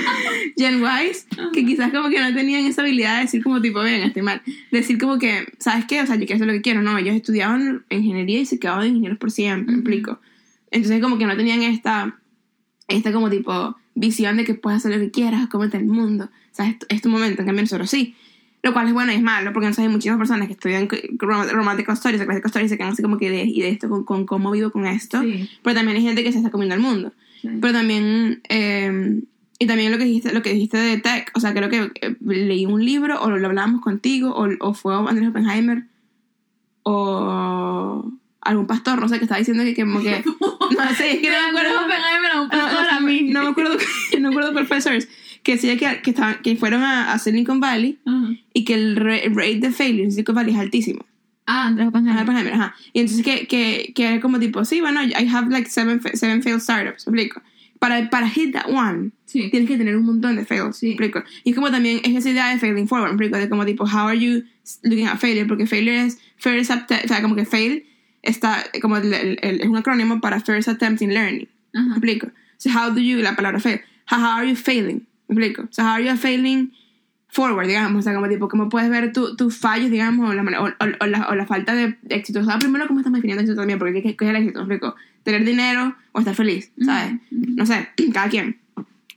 (laughs) Gen Ys, que quizás como que no tenían esa habilidad de decir como tipo, ven, estoy mal. Decir como que, ¿sabes qué? O sea, yo quiero hacer lo que quiero. No, ellos estudiaban ingeniería y se quedaban ingenieros por siempre, me explico. Entonces como que no tenían esta, esta como tipo visión de que puedes hacer lo que quieras, comerte el mundo. O sea, es, tu- es tu momento, en cambio nosotros sí. Lo cual es bueno y es malo, porque entonces hay muchísimas personas que estudian rom- romantic stories, o classical stories, y se quedan así como que de, y de esto, con, con cómo vivo con esto. Sí. Pero también hay gente que se está comiendo el mundo. Sí. Pero también, eh, y también lo que dijiste, lo que dijiste de tech, o sea, creo que eh, leí un libro o lo hablábamos contigo o, o fue Andrés Oppenheimer o algún pastor, no sé, que estaba diciendo que como que, (laughs) no sé, es que no me acuerdo. No, no, no, no me acuerdo, (laughs) no me acuerdo professors que decía que, que, estaban, que fueron a, a Silicon Valley Ajá. y que el re- rate de failure en Silicon Valley es altísimo. Ah, Andrés Oppenheimer. Oppenheimer, ajá. Y entonces que, que, que era como tipo, sí, bueno, I have like seven, seven failed startups, ¿me explico? Para, para hit that one, Sí. tienes que tener un montón de fails, Sí. Y como también es esa idea de failing forward. De como tipo, how are you looking at failure? Porque failure es first attempt, o sea, como que fail está, como el, el- el- es un acrónimo para first attempt in learning, ¿me explico? So how do you, la palabra fail, how, how are you failing? ¿Me explico? So how are you failing forward, digamos, o sea, como tipo, cómo puedes ver tu- tus fallos, digamos, o la, o, o- la, o la falta de éxito. O sea, primero, ¿cómo estamos definiendo éxito también? Porque ¿qué, qué es el éxito? ¿Me explico? Tener dinero o estar feliz, ¿sabes? No sé, (clears throat) cada quien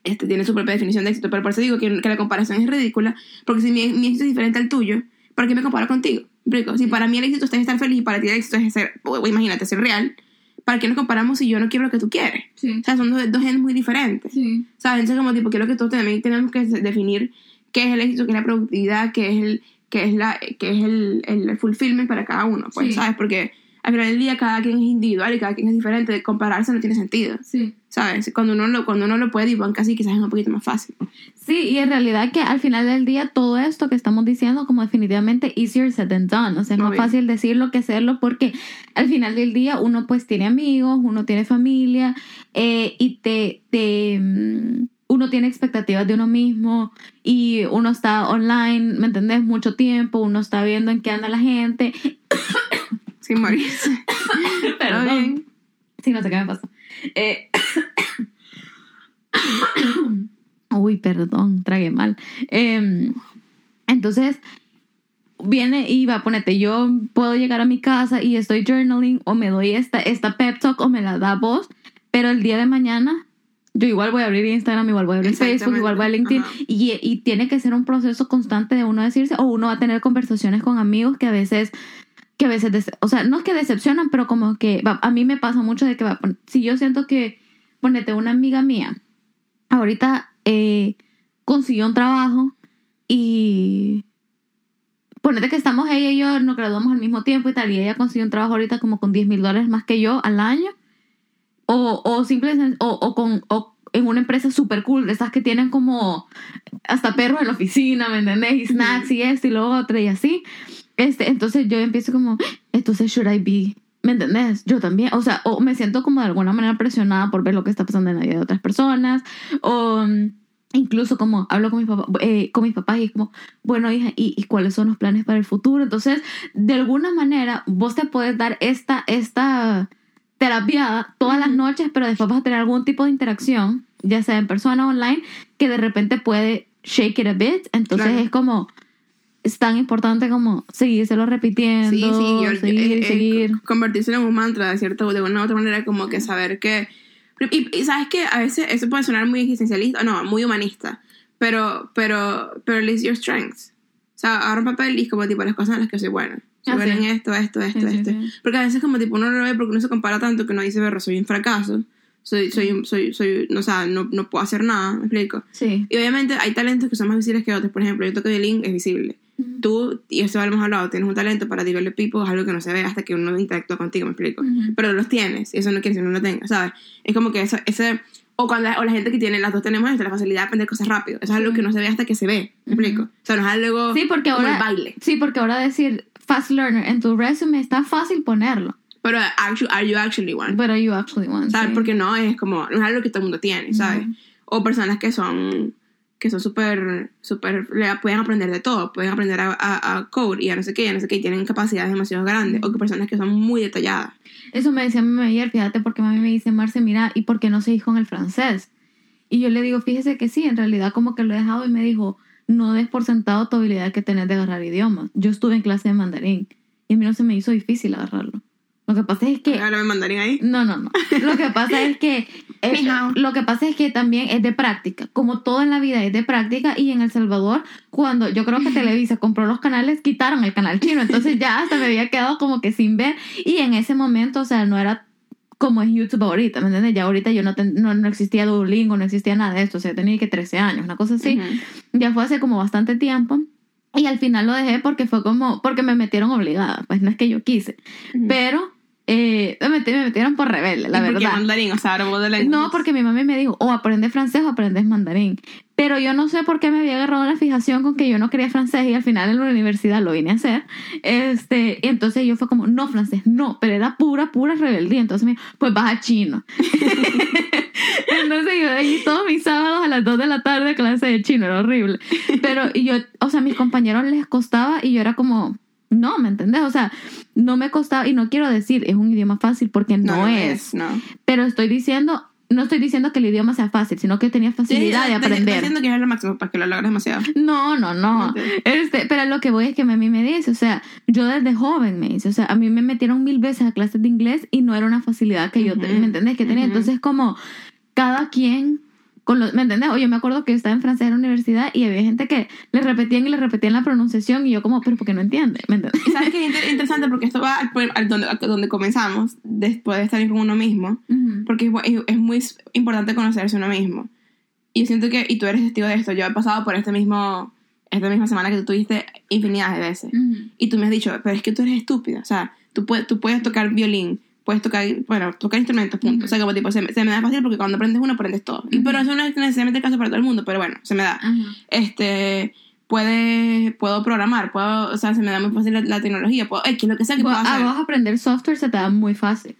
este, tiene su propia definición de éxito, pero por eso digo que, que la comparación es ridícula, porque si mi, mi éxito es diferente al tuyo, ¿para qué me comparo contigo? ¿Me explico? Si para mí el éxito es estar feliz y para ti el éxito es ser, imagínate, ser real, ¿para qué nos comparamos si yo no quiero lo que tú quieres? Sí. O sea, son dos, dos genes muy diferentes. Sí. ¿Sabes? Entonces, como tipo, creo que todos también tenemos que definir qué es el éxito, qué es la productividad, qué es el, qué es la, qué es el, el fulfillment para cada uno, pues, Sí. ¿sabes? Porque al final del día cada quien es individual y cada quien es diferente, compararse no tiene sentido, Sí. ¿sabes? Cuando uno lo, cuando uno lo puede, igual casi quizás es un poquito más fácil. Sí, y en realidad que al final del día todo esto que estamos diciendo como definitivamente easier said than done, o sea, es más fácil decirlo que hacerlo porque al final del día uno pues tiene amigos, uno tiene familia eh, y te, te mm, uno tiene expectativas de uno mismo y uno está online, ¿me entendés? Mucho tiempo, uno está viendo en qué anda la gente. (coughs) Sin morirse. (laughs) Pero bien. Sí, no sé qué me pasó. Eh, (coughs) Uy, perdón, tragué mal. Em, entonces, viene y va, ponete, yo puedo llegar a mi casa y estoy journaling o me doy esta, esta pep talk o me la da voz, pero el día de mañana yo igual voy a abrir Instagram, igual voy a abrir Facebook, igual voy a LinkedIn y, y tiene que ser un proceso constante de uno decirse o uno va a tener conversaciones con amigos que a veces que a veces, o sea, no es que decepcionan, pero como que a mí me pasa mucho de que va, si yo siento que, ponete, una amiga mía, ahorita eh, consiguió un trabajo y ponete que estamos ella y yo, nos graduamos al mismo tiempo y tal, y ella consiguió un trabajo ahorita como con 10 mil dólares más que yo al año, o, o simplemente, o, o con, o, en una empresa súper cool, de esas que tienen como hasta perros en la oficina, ¿me entendés? Y snacks y esto y lo otro y así. Este, entonces yo empiezo como, entonces, should I be? ¿Me entendés? Yo también, o sea, o me siento como de alguna manera presionada por ver lo que está pasando en la vida de otras personas, o mm, incluso como hablo con mis papás, eh, con mis papás y es como, bueno, hija, ¿y, ¿y cuáles son los planes para el futuro? Entonces, de alguna manera, vos te puedes dar esta, esta terapia todas las noches, pero después vas a tener algún tipo de interacción, ya sea en persona o online, que de repente puede shake it a bit. Entonces Claro. es como, es tan importante como seguírselo repitiendo, Sí, sí, yo, seguir, eh, eh, seguir. convertirse en un mantra de cierto de una u otra manera como que saber que y, y sabes que a veces eso puede sonar muy existencialista no muy humanista pero pero pero list your strengths o sea agarra un papel y es como tipo las cosas en las que soy buena Ah, buena sí. en esto esto esto Sí, esto sí. porque a veces como tipo uno lo ve porque uno se compara tanto que uno dice berro soy un fracaso soy soy soy soy no o sea, no, no puedo hacer nada me explico Sí. y obviamente hay talentos que son más visibles que otros por ejemplo yo toco violín es visible tú, y esto lo hemos hablado, tienes un talento para develop people, es algo que no se ve hasta que uno interactúa contigo, me explico. Ujú. Pero los tienes, y eso no quiere decir que no lo tengas, ¿sabes? Es como que eso, ese, o cuando o la gente que tiene, las dos tenemos esto, la facilidad de aprender cosas rápido, eso es algo que no se ve hasta que se ve, me explico. O sea, no es algo Sí, porque como ahora, el baile. sí, porque ahora decir fast learner en tu resume está fácil ponerlo. Pero, actually, are you actually one? But are you actually one? ¿Sabes? sí. Porque no es como, no es algo que todo el mundo tiene, ¿sabes? O personas que son que son súper, súper, pueden aprender de todo, pueden aprender a, a, a code y a no sé qué, a no sé qué, y tienen capacidades demasiado grandes, o que personas que son muy detalladas. Eso me decía mami ayer, fíjate, porque mami me dice, Marce, mira, ¿y por qué no seguís con el francés? Y yo le digo, fíjese que sí, en realidad como que lo he dejado y me dijo, no des por sentado tu habilidad que tenés de agarrar idiomas. Yo estuve en clase de mandarín y a mí no se me hizo difícil agarrarlo. Lo que pasa es que... Ahora me mandarín ahí. No, no, no. Lo que pasa es que (laughs) eh, lo que pasa es que también es de práctica. Como todo en la vida es de práctica y en El Salvador cuando yo creo que Televisa (laughs) compró los canales quitaron el canal chino, entonces ya hasta me había quedado como que sin ver y en ese momento, o sea, no era como es YouTube ahorita, ¿me entiendes? Ya ahorita yo no, ten- no, no existía Duolingo, no existía nada de esto, o sea, tenía que 13 años, una cosa así. Ya fue hace como bastante tiempo. Y al final lo dejé porque fue como, porque me metieron obligada, pues no es que yo quise. Pero eh, me, metieron por rebelde, la ¿Y por qué verdad. mandarín? O sea, de la No, porque mi mami me dijo, o aprendes francés o aprendes mandarín. Pero yo no sé por qué me había agarrado la fijación con que yo no quería francés y al final en la universidad lo vine a hacer. Este, y entonces yo fue como, no, francés, no, pero era pura, pura rebeldía. Entonces me dijo, pues vas a chino. (laughs) (laughs) entonces yo allí todos mis sábados a las 2 de la tarde clase de chino, era horrible. Pero y yo, o sea, a mis compañeros les costaba y yo era como, no, ¿me entendés? O sea, no me costaba, y no quiero decir, es un idioma fácil porque no, es. No. Pero estoy diciendo, no estoy diciendo que el idioma sea fácil, sino que tenía facilidad de aprender. Estoy diciendo que es lo máximo para que lo logres demasiado. No, no, no. Este, pero lo que voy es que a mí me dice, o sea, yo desde joven me dice, o sea, a mí me metieron mil veces a clases de inglés y no era una facilidad que yo, tenía, ¿me entendés? Que tenía. Entonces, como cada quien con los, ¿me entendés? O yo me acuerdo que yo estaba en francés en la universidad y había gente que le repetían y le repetían la pronunciación y yo como, pero porque no entiende, ¿me entendés? Y sabes que es inter- interesante porque esto va al, al donde, a donde comenzamos, después de estar con uno mismo, Ujú. porque es, es- es muy importante conocerse uno mismo. Y yo siento que, y tú eres testigo de esto, yo he pasado por este mismo, esta misma semana que tú tuviste infinidad de veces. Ujú. Y tú me has dicho, pero es que tú eres estúpida. O sea, tú puedes, tú puedes tocar violín, puedes tocar, bueno, tocar instrumentos, punto. O sea, como tipo, se, me- se me da fácil porque cuando aprendes uno, aprendes todo. Pero eso no es necesariamente el caso para todo el mundo, pero bueno, se me da. Este, puede, puedo programar, puedo, o sea, se me da muy fácil la, la tecnología, puedo, X, lo que sea que pueda a hacer. vos aprender software se te da muy fácil.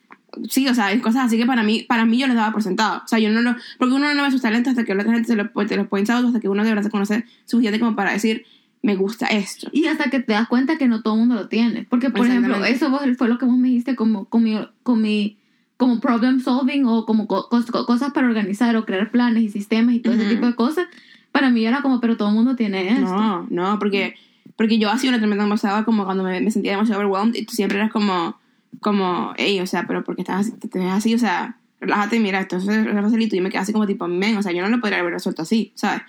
Sí, o sea, hay cosas así que para mí, para mí yo les daba por sentado. O sea, yo no lo, porque uno no ve sus talentos hasta que la otra gente se los, te los hasta que uno de verdad se conoce suficiente como para decir, me gusta esto. Y hasta que te das cuenta que no todo el mundo lo tiene. Porque, por ejemplo, eso vos- fue lo que vos me dijiste como, con mi, con mi- como problem solving o como co- cos- co- cosas para organizar o crear planes y sistemas y todo ese Ujú. tipo de cosas. Para mí era como, pero todo el mundo tiene esto. No, no, porque, porque yo hacía una tremenda pasada como cuando me, me sentía demasiado overwhelmed y tú siempre eras como, como, hey, o sea, pero porque estás así, te, te ves así, o sea, relájate y mira, esto es facilito y me quedé así como tipo, men, o sea, yo no lo podría haber resuelto así, ¿sabes?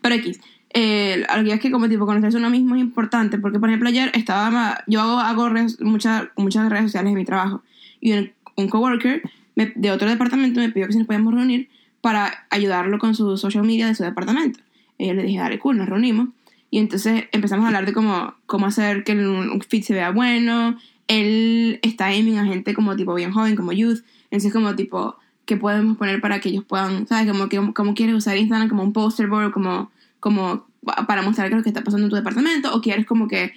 Pero X, eh, lo que como tipo conocerse uno mismo es importante porque, por ejemplo, ayer estaba, yo hago, hago muchas, muchas redes sociales en mi trabajo y un, un coworker de otro departamento me pidió que nos podíamos reunir para ayudarlo con su social media de su departamento. Y yo le dije, dale, cool, nos reunimos. Y entonces empezamos a hablar de cómo, cómo hacer que un fit se vea bueno. Él está aiming a gente como tipo bien joven, como youth. Entonces como tipo, que podemos poner para que ellos puedan, ¿sabes? Como que como quieres usar Instagram como un poster board, como, como para mostrar lo que está pasando en tu departamento, o quieres como que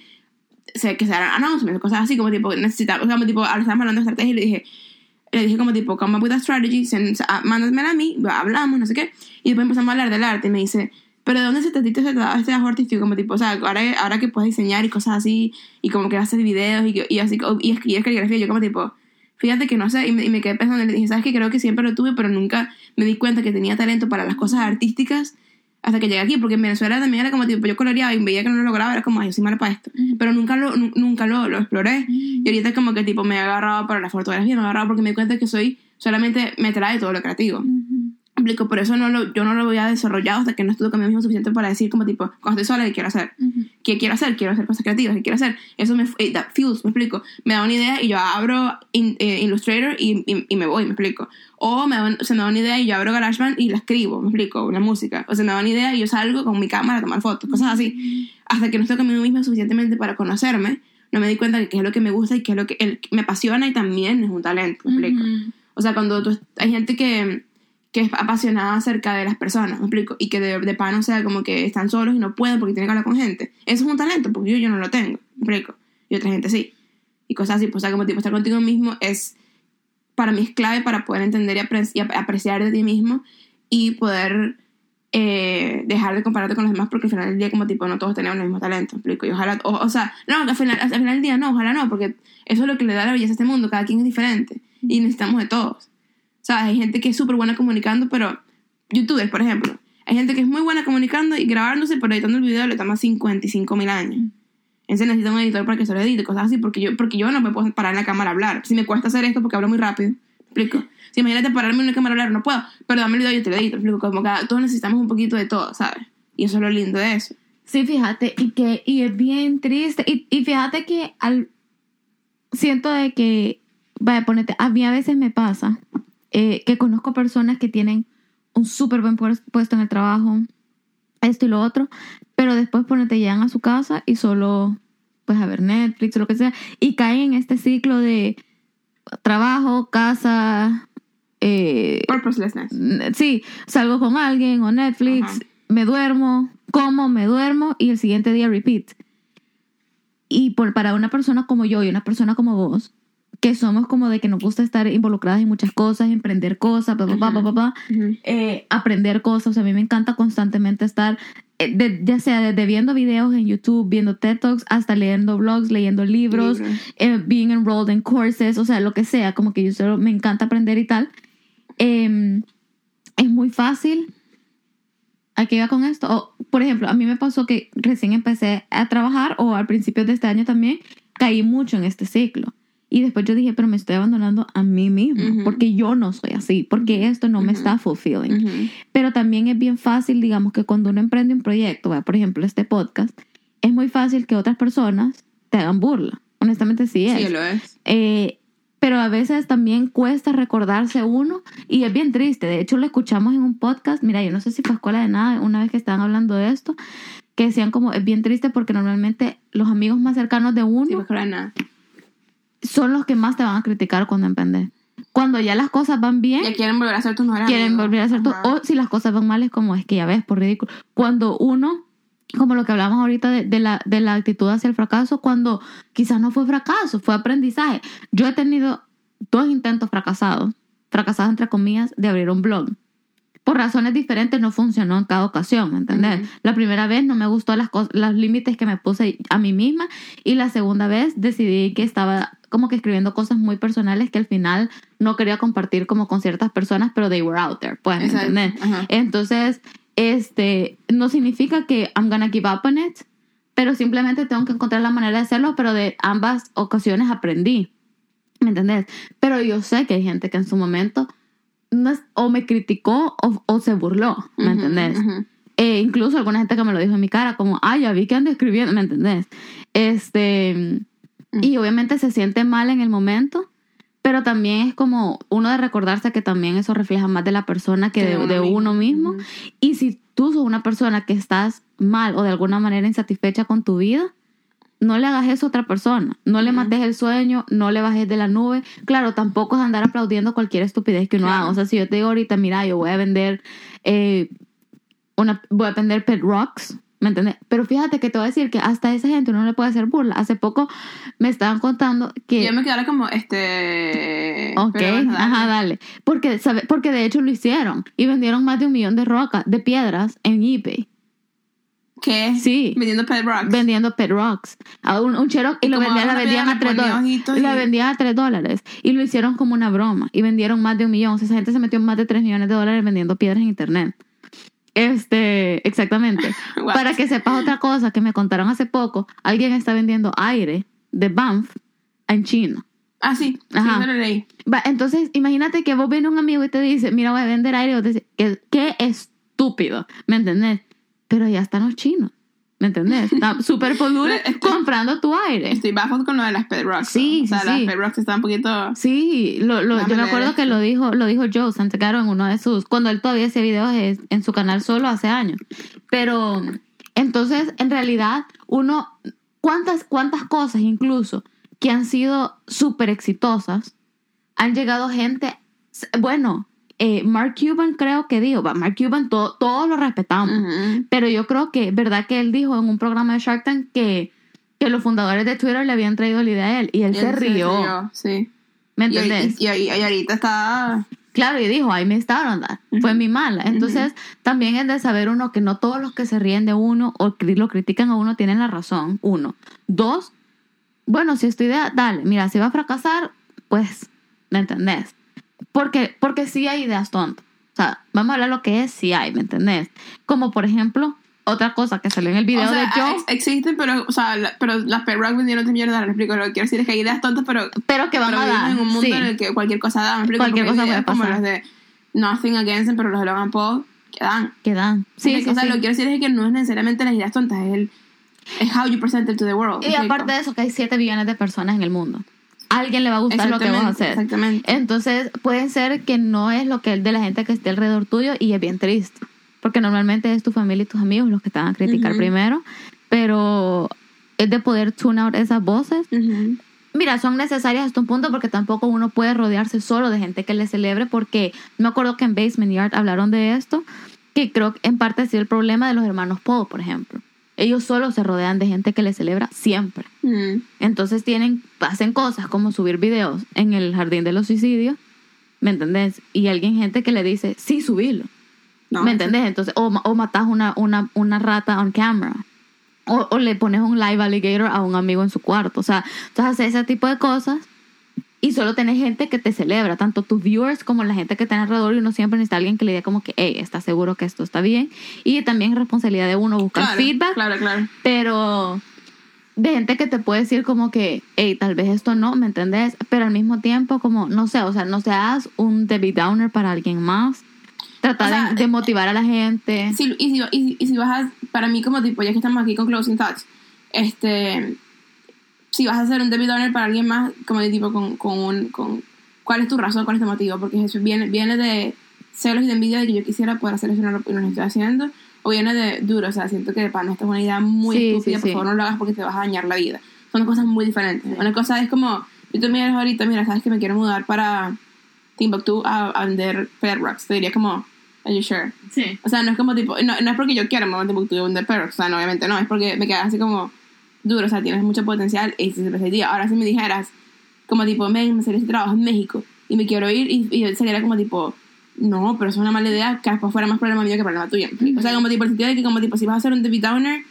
se, que se hagan cosas así, como tipo, necesitamos, como tipo, ahora estamos hablando de estrategia y le dije, le dije como tipo, come up with a strategy, send, mándamela a mí, hablamos, no sé qué, y después empezamos a hablar del arte y me dice, pero ¿de dónde se te este trabajo artístico? Como tipo, o sea, ahora, ahora que puedes diseñar y cosas así, y como que haces videos y, y así, y, y es caligrafía, yo como tipo, fíjate que no sé, y me, y me quedé pensando y le dije, ¿sabes que Creo que siempre lo tuve, pero nunca me di cuenta que tenía talento para las cosas artísticas hasta que llegué aquí, porque en Venezuela también era como tipo, yo coloreaba y veía que no lo lograba, era como, ay, yo soy mala para esto. Pero nunca lo, nunca lo, lo exploré. Y ahorita como que tipo me he agarrado para la fotografía, me he agarrado porque me di cuenta que soy, solamente me trae todo lo creativo explico, por eso no lo, yo no lo voy a desarrollar hasta que no estuve conmigo mismo suficiente para decir como tipo, cuando estoy sola, ¿qué quiero hacer? ¿Qué quiero hacer? Quiero hacer cosas creativas, ¿qué quiero hacer? Eso me, that feels, me explico. Me da una idea y yo abro eh, Illustrator y, y, me voy, me explico. O me da, me da una idea y yo abro GarageBand y la escribo, me explico, la música. O sea, me da una idea y yo salgo con mi cámara a tomar fotos, cosas así. Hasta que no estoy conmigo misma suficientemente para conocerme, no me di cuenta de qué es lo que me gusta y qué es lo que me apasiona y también es un talento, me explico. O sea, cuando tú, hay gente que que es apasionada acerca de las personas, ¿me explico? Y que de, de pan, o sea, como que están solos y no pueden porque tienen que hablar con gente. Eso es un talento, porque yo, yo no lo tengo, ¿me explico? Y otra gente sí. Y cosas así, pues, o sea, como tipo, estar contigo mismo es, para mí es clave para poder entender y, apreciar de ti mismo y poder eh, dejar de compararte con los demás porque al final del día como tipo no todos tenemos el mismo talento, ¿me explico? Y ojalá, o, sea, no, al final, al final del día no, ojalá no, porque eso es lo que le da la belleza a este mundo, cada quien es diferente y necesitamos de todos. ¿Sabes? Hay gente que es súper buena comunicando, pero youtubers, por ejemplo. Hay gente que es muy buena comunicando y grabándose, pero editando el video le toma 55 mil años. Entonces necesita un editor para que se lo edite, cosas así, porque yo, porque yo no me puedo parar en la cámara a hablar. Si me cuesta hacer esto porque hablo muy rápido, ¿me explico? Si imagínate pararme en una cámara a hablar, no puedo, pero dame el video y yo te lo edito, ¿me explico? Como que todos necesitamos un poquito de todo, ¿sabes? Y eso es lo lindo de eso. Sí, fíjate, y que y es bien triste. Y, y fíjate que al siento de que, vaya, ponete, a mí a veces me pasa eh, que conozco personas que tienen un súper buen puesto en el trabajo, esto y lo otro, pero después ponete llegan a su casa y solo pues a ver Netflix o lo que sea y caen en este ciclo de trabajo, casa, eh, purposelessness. Sí, salgo con alguien o Netflix, me duermo, como, me duermo y el siguiente día repeat. Y por, para una persona como yo y una persona como vos, que somos como de que nos gusta estar involucradas en muchas cosas, emprender cosas, eh, aprender cosas. O sea, a mí me encanta constantemente estar, eh, ya sea desde viendo videos en YouTube, viendo TED Talks, hasta leyendo blogs, leyendo libros, eh, being enrolled in courses, o sea, lo que sea, como que yo solo me encanta aprender y tal. Em, es muy fácil. ¿A qué iba con esto? O, por ejemplo, a mí me pasó que recién empecé a trabajar, o al principio de este año también, caí mucho en este ciclo y después yo dije, pero me estoy abandonando a mí mismo, porque yo no soy así, porque esto no me está fulfilling. Pero también es bien fácil, digamos, que cuando uno emprende un proyecto, por ejemplo, este podcast, es muy fácil que otras personas te hagan burla. Honestamente sí es. Sí, lo es. Eh, pero a veces también cuesta recordarse uno y es bien triste. De hecho, lo escuchamos en un podcast. Mira, yo no sé si fue escuela de nada, una vez que estaban hablando de esto, que decían como es bien triste porque normalmente los amigos más cercanos de uno. Sí, escuela de nada son los que más te van a criticar cuando emprendes. Cuando ya las cosas van bien. Ya quieren volver a ser tus mejores Quieren volver a ser tus. O si las cosas van mal, es como es que ya ves, por ridículo. Cuando uno, como lo que hablamos ahorita de, la, de la actitud hacia el fracaso, cuando quizás no fue fracaso, fue aprendizaje. Yo he tenido dos intentos fracasados, fracasados entre comillas, de abrir un blog por razones diferentes no funcionó en cada ocasión, ¿me entendés? La primera vez no me gustó las los límites que me puse a mí misma y la segunda vez decidí que estaba como que escribiendo cosas muy personales que al final no quería compartir como con ciertas personas, pero they were out there, pues, ¿me? Entonces, este, no significa que I'm gonna give up on it, pero simplemente tengo que encontrar la manera de hacerlo, pero de ambas ocasiones aprendí, ¿me entendés? Pero yo sé que hay gente que en su momento o me criticó o, se burló, ¿me entendés? e incluso alguna gente que me lo dijo en mi cara, como, ay, ya vi que ando escribiendo, ¿me entendés? Este, y obviamente se siente mal en el momento, pero también es como uno de recordarse que también eso refleja más de la persona que de, uno, mismo. Y si tú sos una persona que estás mal o de alguna manera insatisfecha con tu vida, no le hagas eso a otra persona. No le Ujú. mates el sueño, no le bajes de la nube. Claro, tampoco es andar aplaudiendo cualquier estupidez que uno Claro. haga. O sea, si yo te digo ahorita, mira, yo voy a vender, eh, una, voy a vender pet rocks, ¿me entiendes? Pero fíjate que te voy a decir que hasta a esa gente uno no le puede hacer burla. Hace poco me estaban contando que... Yo me quedara como, este... Ok, dale. ajá, dale. Porque, sabe, porque de hecho lo hicieron y vendieron más de un millón de rocas, de piedras en eBay. ¿Qué? Sí. Vendiendo pet rocks. vendiendo pet rocks. A un, un Cherokee y lo vendían, la vendían a 3 le ponía dólares. ojitos La y- vendían a 3 dólares. Y lo hicieron como una broma. Y vendieron más de un millón. O sea, esa gente se metió más de 3 millones de dólares vendiendo piedras en internet. Este, exactamente. (laughs) Para que sepas otra cosa que me contaron hace poco, alguien está vendiendo aire de Banff en China. Ah, sí. Ajá. Sí. Va, entonces, imagínate que vos viene un amigo y te dice, mira, voy a vender aire. Y vos decís, qué, qué estúpido, ¿me entendés? Pero ya están los chinos, ¿me entendés? Está (laughs) súper polluted comprando tu aire. Estoy baffled con lo de las pet rocks. Sí, O sea, sí, las sí. pet rocks están un poquito... Sí, lo, lo- yo me acuerdo que lo dijo, lo dijo Joe Santecaro en uno de sus, cuando él todavía hacía videos en su canal solo hace años. Pero entonces, en realidad, uno, cuántas, cuántas cosas incluso que han sido súper exitosas, han llegado gente, bueno, eh, Mark Cuban creo que dijo, Mark Cuban to- todos lo respetamos. Pero yo creo que, ¿verdad que él dijo en un programa de Shark Tank que, que los fundadores de Twitter le habían traído la idea a él? Y él Y se él rió. Sí. ¿Me entendés? y, y- y ahorita está... Claro, y dijo, I missed out on that. Fue mi mala. Entonces, también es de saber uno que no todos los que se ríen de uno o lo critican a uno tienen la razón. Uno. Dos, bueno, si es tu idea, dale. Mira, si va a fracasar, pues, ¿me entendés? Porque, porque sí hay ideas tontas. O sea, vamos a hablar lo que es, sí hay, ¿me entendés? Como por ejemplo, otra cosa que salió en el video o sea, de Joe, ex- existen, pero, o sea, la- pero las 3 millones de dólares. Me explico. Lo que quiero decir es que hay ideas tontas, pero, pero que van pero a dar. en un mundo sí. en el que cualquier cosa da. Me explico. Cualquier cosa puede Como pasar. los de Nothing Against Them, pero los de Logan Paul, que dan. que dan. Sí, Sí, o sea, sí. lo que quiero decir es que no es necesariamente las ideas tontas, es el es how you present it to the world. Y aparte de eso, que hay 7 billones de personas en el mundo. Alguien le va a gustar lo que vas a hacer. Exactamente. Entonces, puede ser que no es lo que es de la gente que esté alrededor tuyo y es bien triste. Porque normalmente es tu familia y tus amigos los que te van a criticar primero. Pero es de poder tune out esas voces. Mira, son necesarias hasta un punto porque tampoco uno puede rodearse solo de gente que le celebre. Porque me acuerdo que en Basement Yard hablaron de esto. Que creo que en parte ha sido el problema de los hermanos Paul, por ejemplo. Ellos solo se rodean de gente que les celebra siempre. Mm. Entonces tienen, hacen cosas como subir videos en el jardín de los suicidios, ¿me entendés? Y alguien, gente que le dice, sí, subilo, No, ¿me entendés? Entonces, o, o matas una, una, una rata on camera. O, o le pones un live alligator a un amigo en su cuarto. O sea, entonces haces ese tipo de cosas y solo tenés gente que te celebra, tanto tus viewers como la gente que está alrededor y uno siempre necesita alguien que le diga como que, hey, ¿estás seguro que esto está bien? Y también es responsabilidad de uno buscar Claro, feedback Claro, claro. pero de gente que te puede decir como que, hey, tal vez esto no, ¿me entendés? Pero al mismo tiempo, como, no sé, o sea, no seas un Debbie Downer para alguien más. Trata O sea, de, de motivar a la gente. Sí, y, si, y, y si vas a, para mí como tipo, ya que estamos aquí con Closing Thoughts, este, si vas a hacer un debit donor para alguien más, como de tipo con, con un, con, ¿cuál es tu razón, cuál es tu motivo? Porque eso viene, viene de celos y de envidia de que yo quisiera poder hacer eso y no lo, y no lo estoy haciendo, o viene de duro, o sea, siento que para esta es una idea muy Sí, estúpida, sí, por favor no lo hagas porque te vas a dañar la vida. Son cosas muy diferentes. Una cosa es como, yo te miras ahorita, mira, sabes que me quiero mudar para Timbuktu a, a vender Rocks, te diría como, are you sure? Sí. O sea, no es como tipo, no, no es porque yo quiera mover Timbuktu de vender perros, o sea, no, obviamente no, es porque me quedas así como duro, o sea, tienes mucho potencial y si se presentaría. Ahora si me dijeras, como tipo, men, me salió este trabajo en México y me quiero ir y, y sería como tipo, no, pero eso es una mala idea, que después fuera más problema mío que problema tuyo. O sea, como tipo, el sentido de que como tipo, si vas a hacer un debit downer,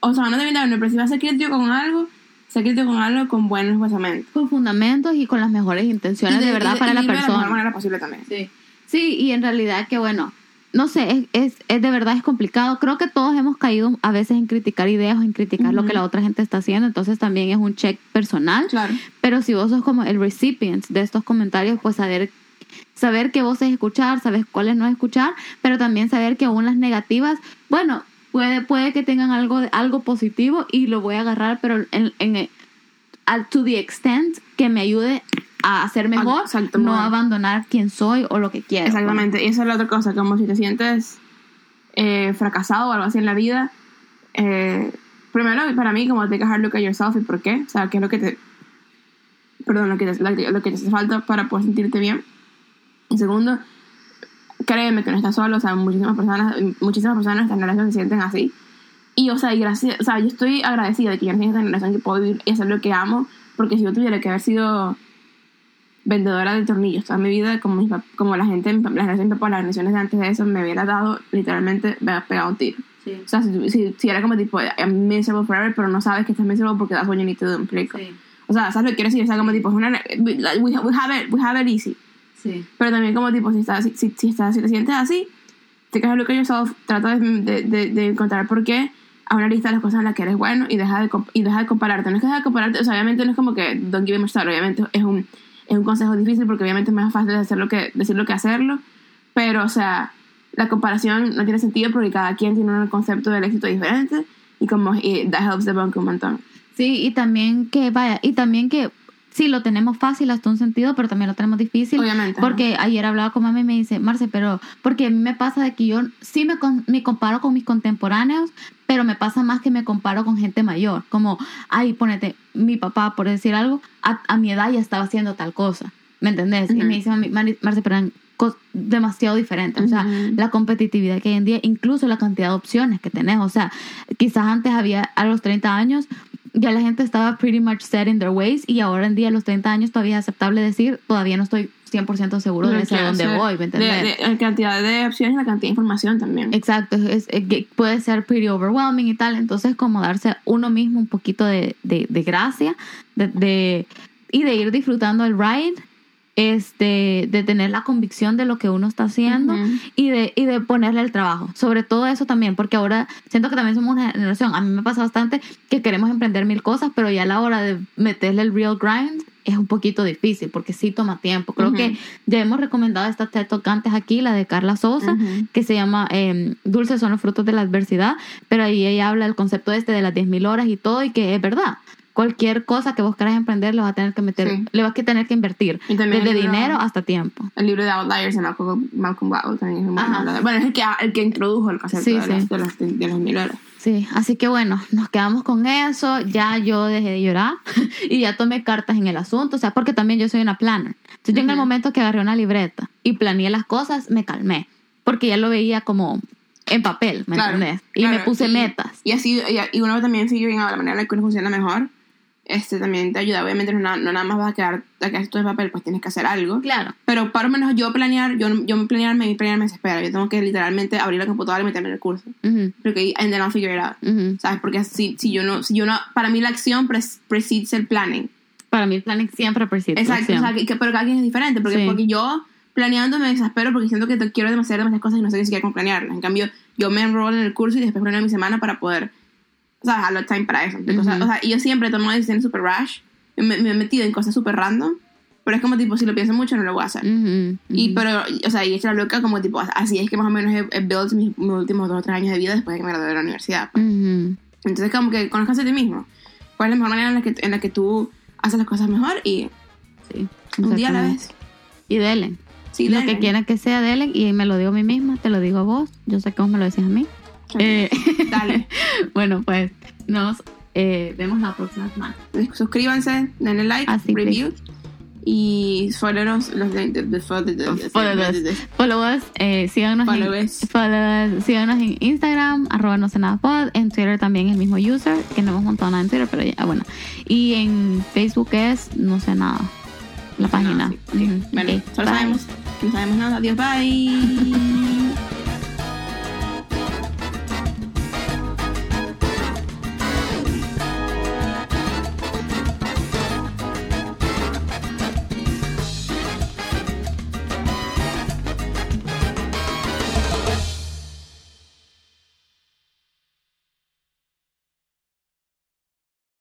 o sea, no debit downer, pero si vas a ser crítico con algo, ser crítico con algo con buenos basamentos. Con fundamentos y con las mejores intenciones Y de, verdad y para y la dime de la mejor persona. manera posible también. Sí. Sí, y en realidad que bueno, no sé, es, es, es de verdad es complicado. Creo que todos hemos caído a veces en criticar ideas o en criticar lo que la otra gente está haciendo, entonces también es un check personal. Claro. Pero si vos sos como el recipient de estos comentarios, pues saber, saber qué voces escuchar, sabes cuáles no escuchar, pero también saber que aún las negativas, bueno, puede, puede que tengan algo, de- algo positivo y lo voy a agarrar, pero en, en, al- to the extent que me ayude a hacer mejor, Exacto, no bueno. abandonar quién soy o lo que quiero. Exactamente, y esa es la otra cosa, como si te sientes eh, fracasado o algo así en la vida, eh, primero, para mí, como take a hard look at yourself y por qué. O sea, qué es lo que te. Perdón, lo que te, lo que te hace falta para poder sentirte bien. Y segundo, créeme que no estás solo. O sea, muchísimas personas, muchísimas personas en esta generación se sienten así. Y, o sea, y gracias, o sea, yo estoy agradecida de que yo no soy esta generación que puedo vivir y hacer lo que amo. Porque si yo tuviera que haber sido vendedora de tornillos toda mi vida, como, como la gente, la mi papá, las generaciones de antes de eso, me hubiera dado, literalmente, me hubiera pegado un tiro. Sí. O sea, si, si, si era como tipo, I'm miserable forever, pero no sabes que estás miserable porque that's what you need to do, ¿me? Sí. O sea, ¿sabes lo que quiero decir? O sea, como tipo, es una, we, have it, we have it easy. Sí. Pero también como tipo, si estás, si, si, estás, si te sientes así, te quedas look at yourself, trata de, de, de, de encontrar por qué a una lista de las cosas en las que eres bueno y deja de, y deja de compararte. No es que deja de compararte, o sea, obviamente no es como que don't give him a obviamente es un, es un consejo difícil porque obviamente es más fácil que, decirlo que hacerlo, pero o sea, la comparación no tiene sentido porque cada quien tiene un concepto del éxito diferente y como y that helps the bunk un montón. Sí, y también que, vaya, y también que sí lo tenemos fácil hasta un sentido, pero también lo tenemos difícil. Obviamente, Porque ayer hablaba con mami y me dice, Marce, pero porque a mí me pasa de que yo sí me, me comparo con mis contemporáneos, pero me pasa más que me comparo con gente mayor. Como, ay, ponete, mi papá, por decir algo, a, a mi edad ya estaba haciendo tal cosa. ¿Me entendés? Y Ujú. me dice, mami, Marce, cos- demasiado diferentes. O sea, Ujú. la competitividad que hay en día, incluso la cantidad de opciones que tenés. O sea, quizás antes había a los 30 años ya la gente estaba pretty much set in their ways y ahora en día a los 30 años todavía es aceptable decir todavía no estoy 100% seguro de hacia dónde voy, ¿me entiendes? la cantidad de opciones y la cantidad de información también. Exacto, es, puede ser pretty overwhelming y tal, entonces como darse uno mismo un poquito de, de, de gracia de, de- y de ir disfrutando el ride, este, de tener la convicción de lo que uno está haciendo y, de, y de ponerle el trabajo. Sobre todo eso también, porque ahora siento que también somos una generación, a mí me pasa bastante que queremos emprender mil cosas, pero ya a la hora de meterle el real grind es un poquito difícil porque sí toma tiempo. Creo que ya hemos recomendado esta TED Talk antes aquí, la de Carla Sosa, que se llama eh, Dulces son los frutos de la adversidad, pero ahí ella habla del concepto este de las 10.000 horas y todo y que es verdad. Cualquier cosa que vos quieras emprender le vas a tener que meter, Sí. le vas a tener que invertir, desde dinero hasta tiempo. El libro de Outliers de Malcolm, Malcolm Gladwell también es muy bueno. Bueno, es el que, el que introdujo el concepto Sí, de, sí. Los, de, los, de los mil horas. Sí, así que bueno, nos quedamos con eso. Ya yo dejé de llorar (laughs) y ya tomé cartas en el asunto. O sea, porque también yo soy una planner. Entonces, yo en el momento que agarré una libreta y planeé las cosas, me calmé. Porque ya lo veía como en papel, ¿me Claro, entendés? Y claro, me puse y- metas. Y así, y, y uno también figuring out la manera en la que uno funciona mejor. Este también te ayuda. Obviamente, no, no nada más vas a quedar, a quedar todo en papel, pues tienes que hacer algo. Claro. Pero para menos yo planear, yo, yo planearme y planearme se espera. Yo tengo que literalmente abrir la computadora y meterme en el curso. Ujú, Porque, and then I'll figure it out. ujú. ¿Sabes? Porque si, si yo no, si yo no, para mí la acción pres- precedes el planning. Para mí el planning siempre preside. la Exacto, o sea, acción. que, que- pero cada quien es diferente, porque, Sí. porque yo planeando me desespero porque siento que quiero demasiado demasiadas cosas y no sé ni siquiera cómo planearlas. En cambio, yo me enrolo en el curso y después planeo mi semana para poder, o sea, dejarlo time para eso. O sea, Ujú. o sea, y yo siempre tomo decisiones super rash, me, me he metido en cosas super random, pero es como tipo, si lo pienso mucho no lo voy a hacer. Ujú, Y ujú. pero, o sea, y he hecho la loca como tipo, así es que más o menos he, he built mis, mis últimos dos o tres años de vida después de que me gradué de la universidad. pues. Entonces como que conozcas a ti mismo. ¿Cuál es la mejor manera en la que, en la que tú haces las cosas mejor y Sí, un día a la vez? Y delen. Sí, lo que quieran que sea, delen. Y me lo digo a mí misma, te lo digo a vos. Yo sé vos me lo decís a mí. Eh, (laughs) Dale. (laughs) bueno, pues nos eh, vemos la próxima semana. Suscríbanse, denle like, Así, review. Y follow los, de, de, de- de- de- de- Follow de- us. de- de- Follow us, eh, síganos, Follow en, us. follow us, síganos en Instagram, arroba no sé nada pod, en Twitter también el mismo user, que no hemos montado nada en Twitter, pero ya, ah, bueno. Y en Facebook es no sé nada, la página. Sí, sí. Ujú, Bueno, ok, solo bye. sabemos que no sabemos nada. Adiós, bye.